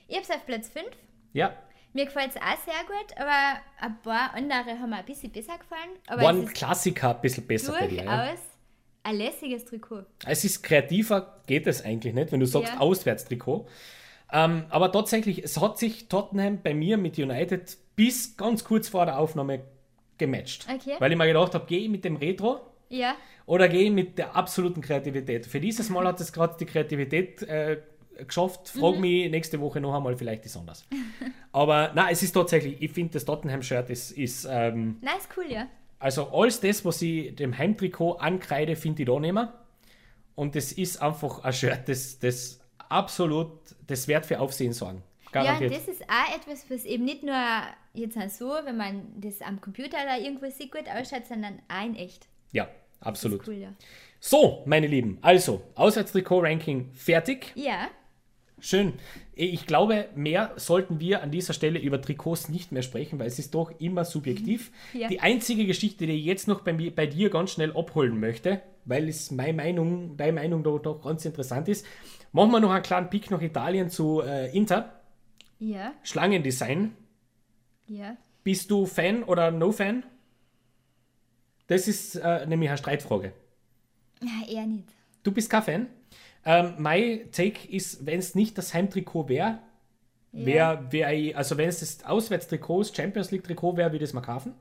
Ich hab's auf Platz 5. Ja, Mir gefällt es auch sehr gut, aber ein paar andere haben mir ein bisschen besser gefallen. Aber war ein es ist Klassiker ein bisschen besser bei dir. Ja? Ein lässiges Trikot. Es ist kreativer, geht es eigentlich nicht, wenn du sagst Ja. Auswärtstrikot. Ähm, aber tatsächlich, es hat sich Tottenham bei mir mit United bis ganz kurz vor der Aufnahme gematcht. Okay. Weil ich mir gedacht habe, gehe ich mit dem Retro Ja, oder gehe ich mit der absoluten Kreativität. Für dieses Mal hat es gerade die Kreativität äh, geschafft. Frag mich nächste Woche noch einmal, vielleicht ist anders. Aber nein, es ist tatsächlich, ich finde, das Tottenham-Shirt ist, ist ähm, nice, cool, ja. Also alles das, was ich dem Heimtrikot ankreide, finde ich da nicht mehr. Und das ist einfach ein Shirt, das, das absolut, das wird für Aufsehen sorgen. Ja, Garantiert. und das ist auch etwas, was eben nicht nur jetzt auch so, wenn man das am Computer da irgendwo sieht, gut ausschaut, sondern auch in echt. ja, absolut. Cool, ja. So, meine Lieben, also, Auswärtstrikot-Ranking fertig. Ja, Schön. Ich glaube, mehr sollten wir an dieser Stelle über Trikots nicht mehr sprechen, weil es ist doch immer subjektiv. Ja. Die einzige Geschichte, die ich jetzt noch bei, mir, bei dir ganz schnell abholen möchte, weil es meine Meinung, deine Meinung da doch ganz interessant ist, machen wir noch einen kleinen Pick nach Italien zu äh, Inter. ja, Schlangendesign. ja. Bist du Fan oder No-Fan? Das ist äh, nämlich eine Streitfrage. Ja, eher nicht. Du bist kein Fan. Ähm, mein Take ist, wenn es nicht das Heimtrikot wäre, wäre, wär ich, also wenn es das Auswärtstrikot, das Champions League Trikot wäre, würde ich es mal kaufen.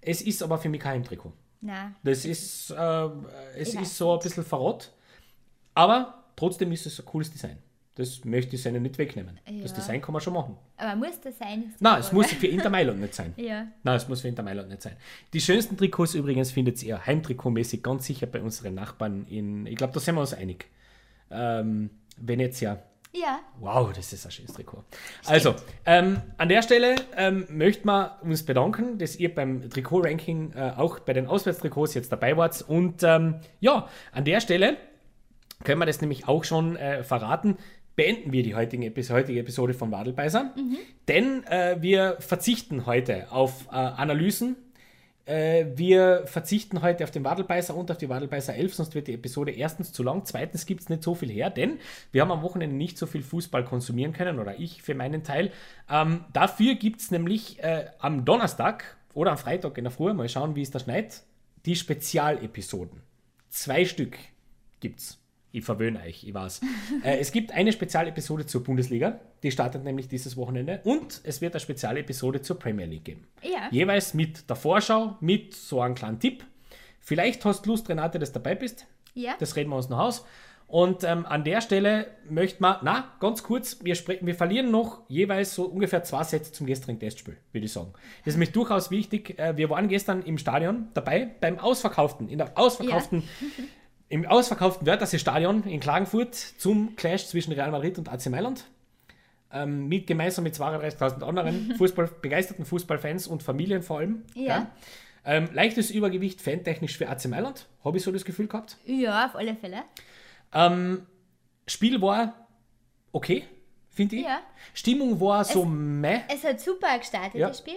Es ist aber für mich kein Heimtrikot. Na, Das ist, äh, es ist so ein bisschen verrott, aber trotzdem ist es ein cooles Design. Das möchte ich seinen nicht wegnehmen. Das Ja. Design kann man schon machen. aber muss das sein? Nein, es muss für Inter Mailand nicht sein. Ja, Nein, es muss für Inter Mailand nicht sein. Die schönsten Trikots übrigens findet ihr heimtrikotmäßig ganz sicher bei unseren Nachbarn in, ich glaube, da sind wir uns einig. Ähm, Venezia. ja, Wow, das ist ein schönes Trikot. Also, ähm, an der Stelle ähm, möchten wir uns bedanken, dass ihr beim Trikot-Ranking äh, auch bei den Auswärtstrikots jetzt dabei wart. Und ähm, ja, an der Stelle können wir das nämlich auch schon äh, verraten. Beenden wir die heutige, heutige Episode von Wadelbeißer. Denn äh, wir verzichten heute auf äh, Analysen. Äh, wir verzichten heute auf den Wadelbeißer und auf die Wadelbeißer 11, sonst wird die Episode erstens zu lang, zweitens gibt es nicht so viel her, denn wir haben am Wochenende nicht so viel Fußball konsumieren können, oder ich für meinen Teil. Ähm, dafür gibt es nämlich äh, am Donnerstag oder am Freitag in der Früh, mal schauen, wie es da schneit, die Spezialepisoden. Zwei Stück gibt's. Ich verwöhne euch, ich weiß. äh, es gibt eine Spezialepisode zur Bundesliga, die startet nämlich dieses Wochenende, und es wird eine Spezialepisode zur Premier League geben. ja. Jeweils mit der Vorschau, mit so einem kleinen Tipp. Vielleicht hast du Lust, Renate, dass du dabei bist. Ja. Das reden wir uns noch aus. Und ähm, an der Stelle möchten wir, na, ganz kurz, wir, wir verlieren noch jeweils so ungefähr zwei Sätze zum gestrigen Testspiel, würde ich sagen. Das ist nämlich durchaus wichtig. Äh, wir waren gestern im Stadion dabei, beim Ausverkauften, in der ausverkauften, im ausverkauften Wörthersee-Stadion in Klagenfurt zum Clash zwischen Real Madrid und AC Mailand. Ähm, mit, gemeinsam mit 32.000 anderen Fußball, begeisterten Fußballfans und Familien vor allem. Ja. Ähm, leichtes Übergewicht fantechnisch für AC Mailand, habe ich so das Gefühl gehabt. Ja, auf alle Fälle. Ähm, Spiel war okay, finde ich. Ja. Stimmung war so meh. Es hat super gestartet, Ja. das Spiel.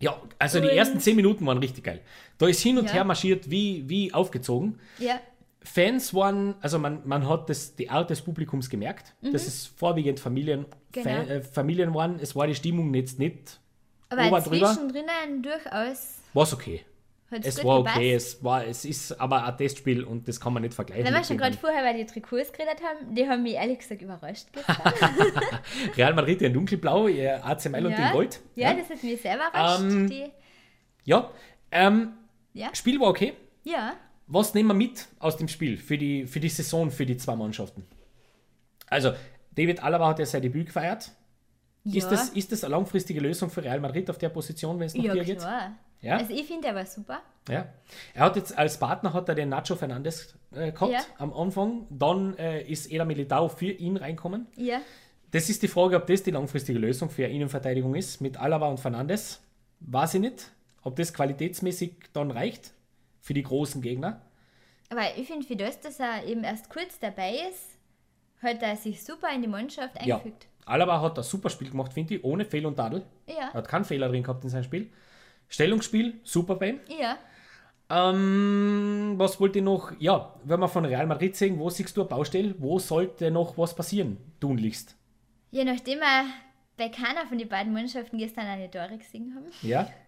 Ja, also die Und- ersten 10 Minuten waren richtig geil. Da ist hin und Ja. her marschiert wie, wie aufgezogen. Ja, Fans waren, also man, man hat das, die Art des Publikums gemerkt, dass es vorwiegend Familien, Mhm. Genau. Fan, äh, Familien waren. Es war die Stimmung jetzt nicht, aber zwischendrin durchaus war es okay. hat Es war gepasst. okay, es, war, es ist aber ein Testspiel und das kann man nicht vergleichen. Wenn wir schon gerade vorher über die Trikots geredet haben, die haben mich ehrlich gesagt überrascht. Real Madrid in dunkelblau, ihr AC Mailand in Gold. Ja, das hat mich sehr überrascht. Ähm, ja. Ähm, ja, Spiel war okay. ja. Was nehmen wir mit aus dem Spiel für die, für die Saison für die zwei Mannschaften? Also, David Alaba hat ja sein Debüt gefeiert. Ist, ja. das, ist das eine langfristige Lösung für Real Madrid auf der Position, wenn es nach ja, dir geht? Ja? Also ich finde, der war super. Ja. Er hat jetzt als Partner hat er den Nacho Fernandes äh, gehabt Ja. am Anfang. Dann äh, ist Eda Militao für ihn reinkommen. Ja, Das ist die Frage, ob das die langfristige Lösung für eine Innenverteidigung ist mit Alaba und Fernandes. Weiß ich nicht. Ob das qualitätsmäßig dann reicht für die großen Gegner. aber ich finde, für das, dass er eben erst kurz dabei ist, hat er sich super in die Mannschaft Ja. eingefügt. Alaba hat ein super Spiel gemacht, finde ich, ohne Fehl und Tadel. Ja, Er hat keinen Fehler drin gehabt in seinem Spiel. Stellungsspiel, super bei ihm. ja. Ähm, was wollte ich noch? Ja, wenn wir von Real Madrid sehen, wo siehst du eine Baustelle? Wo sollte noch was passieren, tunlichst? Je nachdem wir bei keiner von den beiden Mannschaften gestern eine Tore gesehen haben, Ja?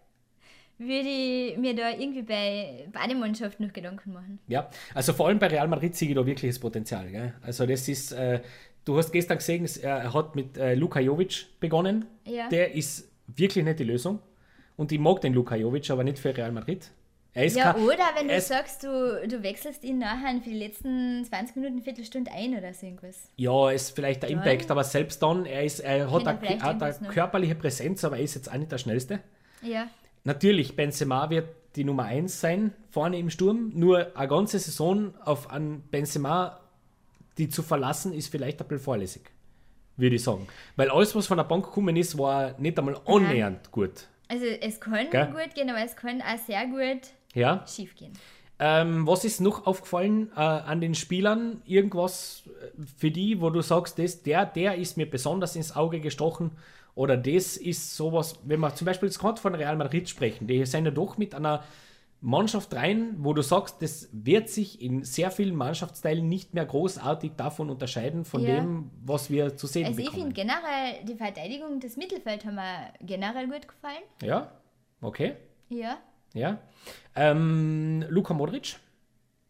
würde ich mir da irgendwie bei beiden Mannschaften noch Gedanken machen. Ja, also vor allem bei Real Madrid sehe ich da wirkliches Potenzial. Gell? Also das ist, äh, du hast gestern gesehen, es- er hat mit äh, Luka Jovic begonnen. Ja. Der ist wirklich nicht die Lösung. Und ich mag den Luka Jovic, aber nicht für Real Madrid. Er ist Ja, oder wenn du sagst, du, du wechselst ihn nachher für die letzten 20 Minuten, Viertelstunde ein oder so irgendwas. Ja, ist vielleicht der Impact, aber selbst dann, er, ist, er hat eine, körperliche Präsenz, aber er ist jetzt auch nicht der Schnellste. Ja. Natürlich, Benzema wird die Nummer 1 sein, vorne im Sturm. Nur eine ganze Saison auf einen Benzema, die zu verlassen, ist vielleicht ein bisschen vorlässig, würde ich sagen. Weil alles, was von der Bank gekommen ist, war nicht einmal annähernd gut. Also es kann Gell? gut gehen, aber es kann auch sehr gut Ja. schief gehen. Ähm, was ist noch aufgefallen äh, an den Spielern? Irgendwas äh, für die, wo du sagst, das, der, der ist mir besonders ins Auge gestochen oder das ist sowas, wenn wir zum Beispiel jetzt gerade von Real Madrid sprechen, die sind ja doch mit einer Mannschaft rein, wo du sagst, das wird sich in sehr vielen Mannschaftsteilen nicht mehr großartig davon unterscheiden, von Ja. dem, was wir zu sehen Also ich bekommen. finde generell, die Verteidigung des Mittelfelds haben mir generell gut gefallen. ja, okay, Ja. ja. Ähm, Luka Modric,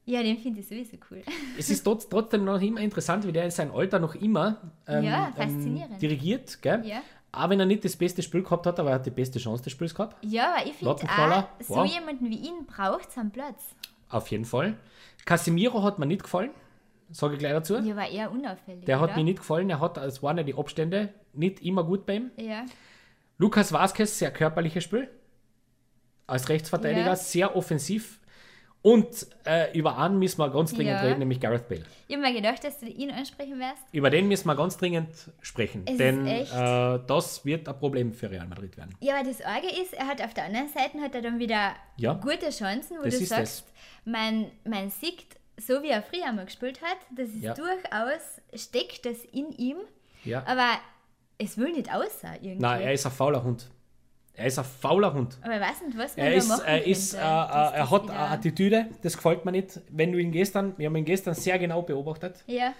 Ja, den finde ich sowieso cool. es ist trotz, trotzdem noch immer interessant, wie der in seinem Alter noch immer ähm, Ja, ähm, faszinierend. dirigiert. Gell? Ja. Auch wenn er nicht das beste Spiel gehabt hat, aber er hat die beste Chance des Spiels gehabt. Ja, aber ich finde auch, so wow. jemanden wie ihn braucht es am Platz. Auf jeden Fall. Casemiro hat mir nicht gefallen, sage ich gleich dazu. Ja, war eher unauffällig. Der hat oder? mir nicht gefallen, er hat, es waren ja die Abstände nicht immer gut bei ihm. Ja. Lukas Vazquez, sehr körperliches Spiel. Als Rechtsverteidiger, Ja. sehr offensiv. Und äh, über einen müssen wir ganz dringend Ja. reden, nämlich Gareth Bale. Ich habe mir gedacht, dass du ihn ansprechen wirst. Über den müssen wir ganz dringend sprechen, Es denn äh, das wird ein Problem für Real Madrid werden. Ja, aber das Arge ist, er hat auf der anderen Seite hat er dann wieder Ja. gute Chancen, wo Das du sagst, man, man sieht, so wie er früher einmal gespielt hat, das ist Ja. durchaus, steckt das in ihm, aber es will nicht aussehen irgendwie. Nein, er ist ein fauler Hund. Er ist ein fauler Hund. aber ich weiß nicht, was man Er ist, machen er, ist äh, äh, er hat eine Attitüde, das gefällt mir nicht. Wenn du ihn gestern, wir haben ihn gestern sehr genau beobachtet, Ja,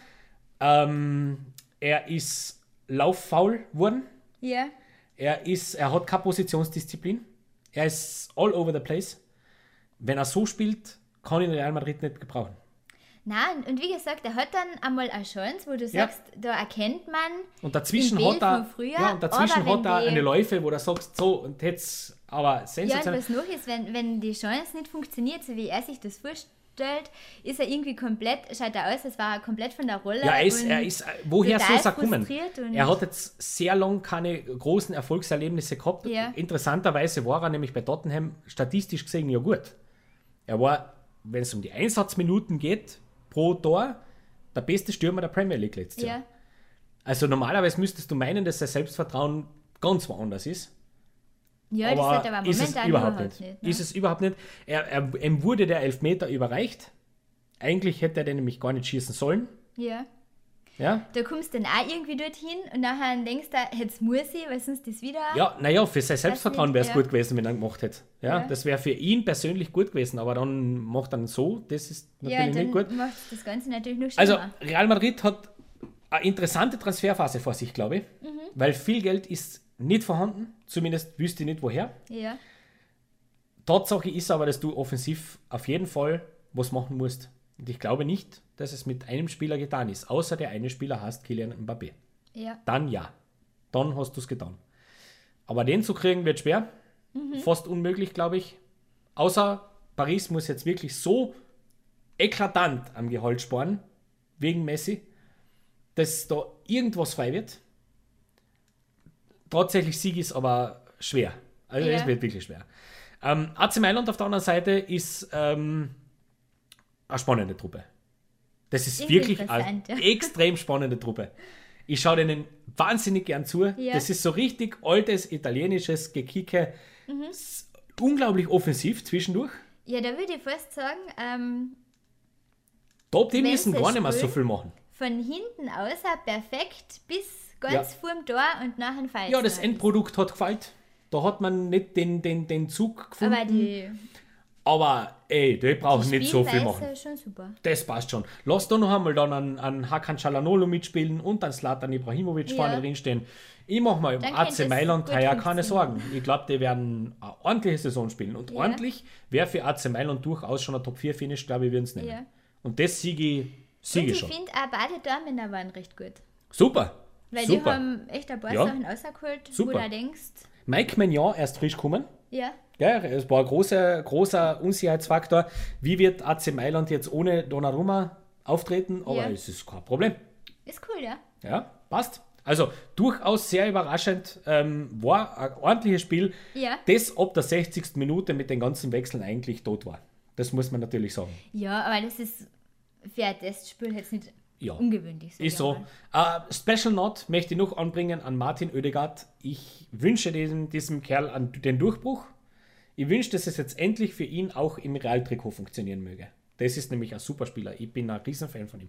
ähm, er ist lauffaul geworden. ja. Er, ist, er hat keine Positionsdisziplin. Er ist all over the place. Wenn er so spielt, kann ihn Real Madrid nicht gebrauchen. Nein, und wie gesagt, er hat dann einmal eine Chance, wo du sagst, da erkennt man, Und dazwischen hat er, früher, ja, und dazwischen hat er eine Läufe, wo du sagst, so, und jetzt, aber Ja, und sensationell. was noch ist, wenn, wenn die Chance nicht funktioniert, so wie er sich das vorstellt, ist er irgendwie komplett, schaut er aus, als war er komplett von der Rolle. Ja, er ist, er ist, woher soll es kommen? Er hat jetzt sehr lange keine großen Erfolgserlebnisse gehabt. Ja. Interessanterweise war er nämlich bei Tottenham statistisch gesehen ja gut. Er war, wenn es um die Einsatzminuten geht, pro Tor, der beste Stürmer der Premier League letztes Jahr. Ja, Also normalerweise müsstest du meinen, dass sein Selbstvertrauen ganz woanders ist. ja das hat aber ist es überhaupt nicht. nicht. ne? Ist es überhaupt nicht. Er, er, ihm wurde der Elfmeter überreicht. Eigentlich hätte er den nämlich gar nicht schießen sollen. ja. Ja, Da kommst du dann auch irgendwie dorthin und nachher denkst du, jetzt muss ich, weil sonst das wieder. Ja, naja, für sein Selbstvertrauen wäre es ja. gut gewesen, wenn er gemacht hätte. Ja, Ja. das wäre für ihn persönlich gut gewesen, aber dann macht er ihn so, das ist Ja, natürlich nicht gut. dann macht das Ganze natürlich noch Also, schlimmer. Real Madrid hat eine interessante Transferphase vor sich, glaube ich, Mhm. weil viel Geld ist nicht vorhanden, zumindest wüsste ich nicht woher. ja. Tatsache ist aber, dass du offensiv auf jeden Fall was machen musst. Und ich glaube nicht, dass es mit einem Spieler getan ist, außer der eine Spieler heißt Kylian Mbappé. Ja. Dann ja. Dann hast du es getan. Aber den zu kriegen wird schwer. Fast unmöglich, glaube ich. Außer Paris muss jetzt wirklich so eklatant am Gehalt sparen, wegen Messi, dass da irgendwas frei wird. Tatsächlich Sieg ist aber schwer. Also Ja. es wird wirklich schwer. Ähm, AC Mailand auf der anderen Seite ist ähm, eine spannende Truppe. Das ist wirklich eine ja. extrem spannende Truppe. Ich schaue denen wahnsinnig gern zu. Ja. Das ist so richtig altes italienisches Gekicke. Mhm. Unglaublich offensiv zwischendurch. ja, da würde ich fast sagen, ähm, Top, die müssen gar nicht mehr so viel machen. von hinten außer perfekt bis ganz Ja. vorm Tor und nachher Fall. Ja, das Endprodukt hat gefällt. Da hat man nicht den, den, den Zug gefunden. Aber die, Aber ey, die brauchen nicht so viel machen. Das passt schon. Lass da noch einmal dann einen, einen Hakan Çalhanoğlu mitspielen und einen Slatan Ibrahimovic Ja. vorne drin stehen. Ich mache mal im AC Mailand heuer keine. Sorgen. Ich glaube, die werden eine ordentliche Saison spielen. Und Ja. ordentlich wäre für AC Mailand durchaus schon ein Top-4-Finish, glaube ich, würden es nehmen. Ja. Und das siege ich, siege ich ich schon. finde auch beide Dortmünder waren recht gut. Super. Weil die Super. haben echt ein paar Ja. Sachen rausgeholt, Super. wo du denkst, Mike Mignon erst frisch kommen. ja, Ja, es war ein großer, großer Unsicherheitsfaktor. Wie wird AC Mailand jetzt ohne Donnarumma auftreten? Aber Ja. es ist kein Problem. ist cool, ja. Ja, passt. Also durchaus sehr überraschend. Ähm, war ein ordentliches Spiel. Ja. Das ab der 60. Minute mit den ganzen Wechseln eigentlich tot war. Das muss man natürlich sagen. Ja, aber das ist für ein Testspiel jetzt nicht Ja. ungewöhnlich. Ist so. Äh, Special Note möchte ich noch anbringen an Martin Oedegaard. Ich wünsche diesem, diesem Kerl an den Durchbruch. Ich wünsche, dass es jetzt endlich für ihn auch im Realtrikot funktionieren möge. Das ist nämlich ein super Spieler. Ich bin ein Riesenfan von ihm.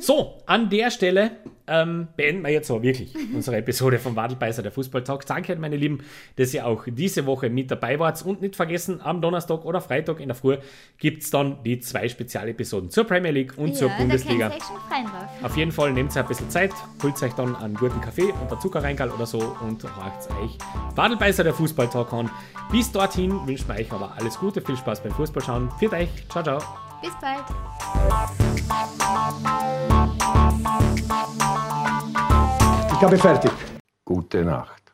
So, an der Stelle ähm, beenden wir jetzt aber wirklich unsere Episode vom Wadelbeißer der Fußballtalk. Danke, meine Lieben, dass ihr auch diese Woche mit dabei wart. Und nicht vergessen, am Donnerstag oder Freitag in der Früh gibt es dann die zwei Spezialepisoden zur Premier League und zur ja, Bundesliga. Freien drauf. Auf jeden Fall nehmt euch ein bisschen Zeit, holt euch dann einen guten Kaffee und ein Zuckerreingal oder so und horcht euch Wadelbeißer der Fußballtalk an. Bis dorthin wünschen wir euch aber alles Gute, viel Spaß beim Fußballschauen. Für euch, ciao, ciao. Bis bald. Ich habe fertig. Gute Nacht.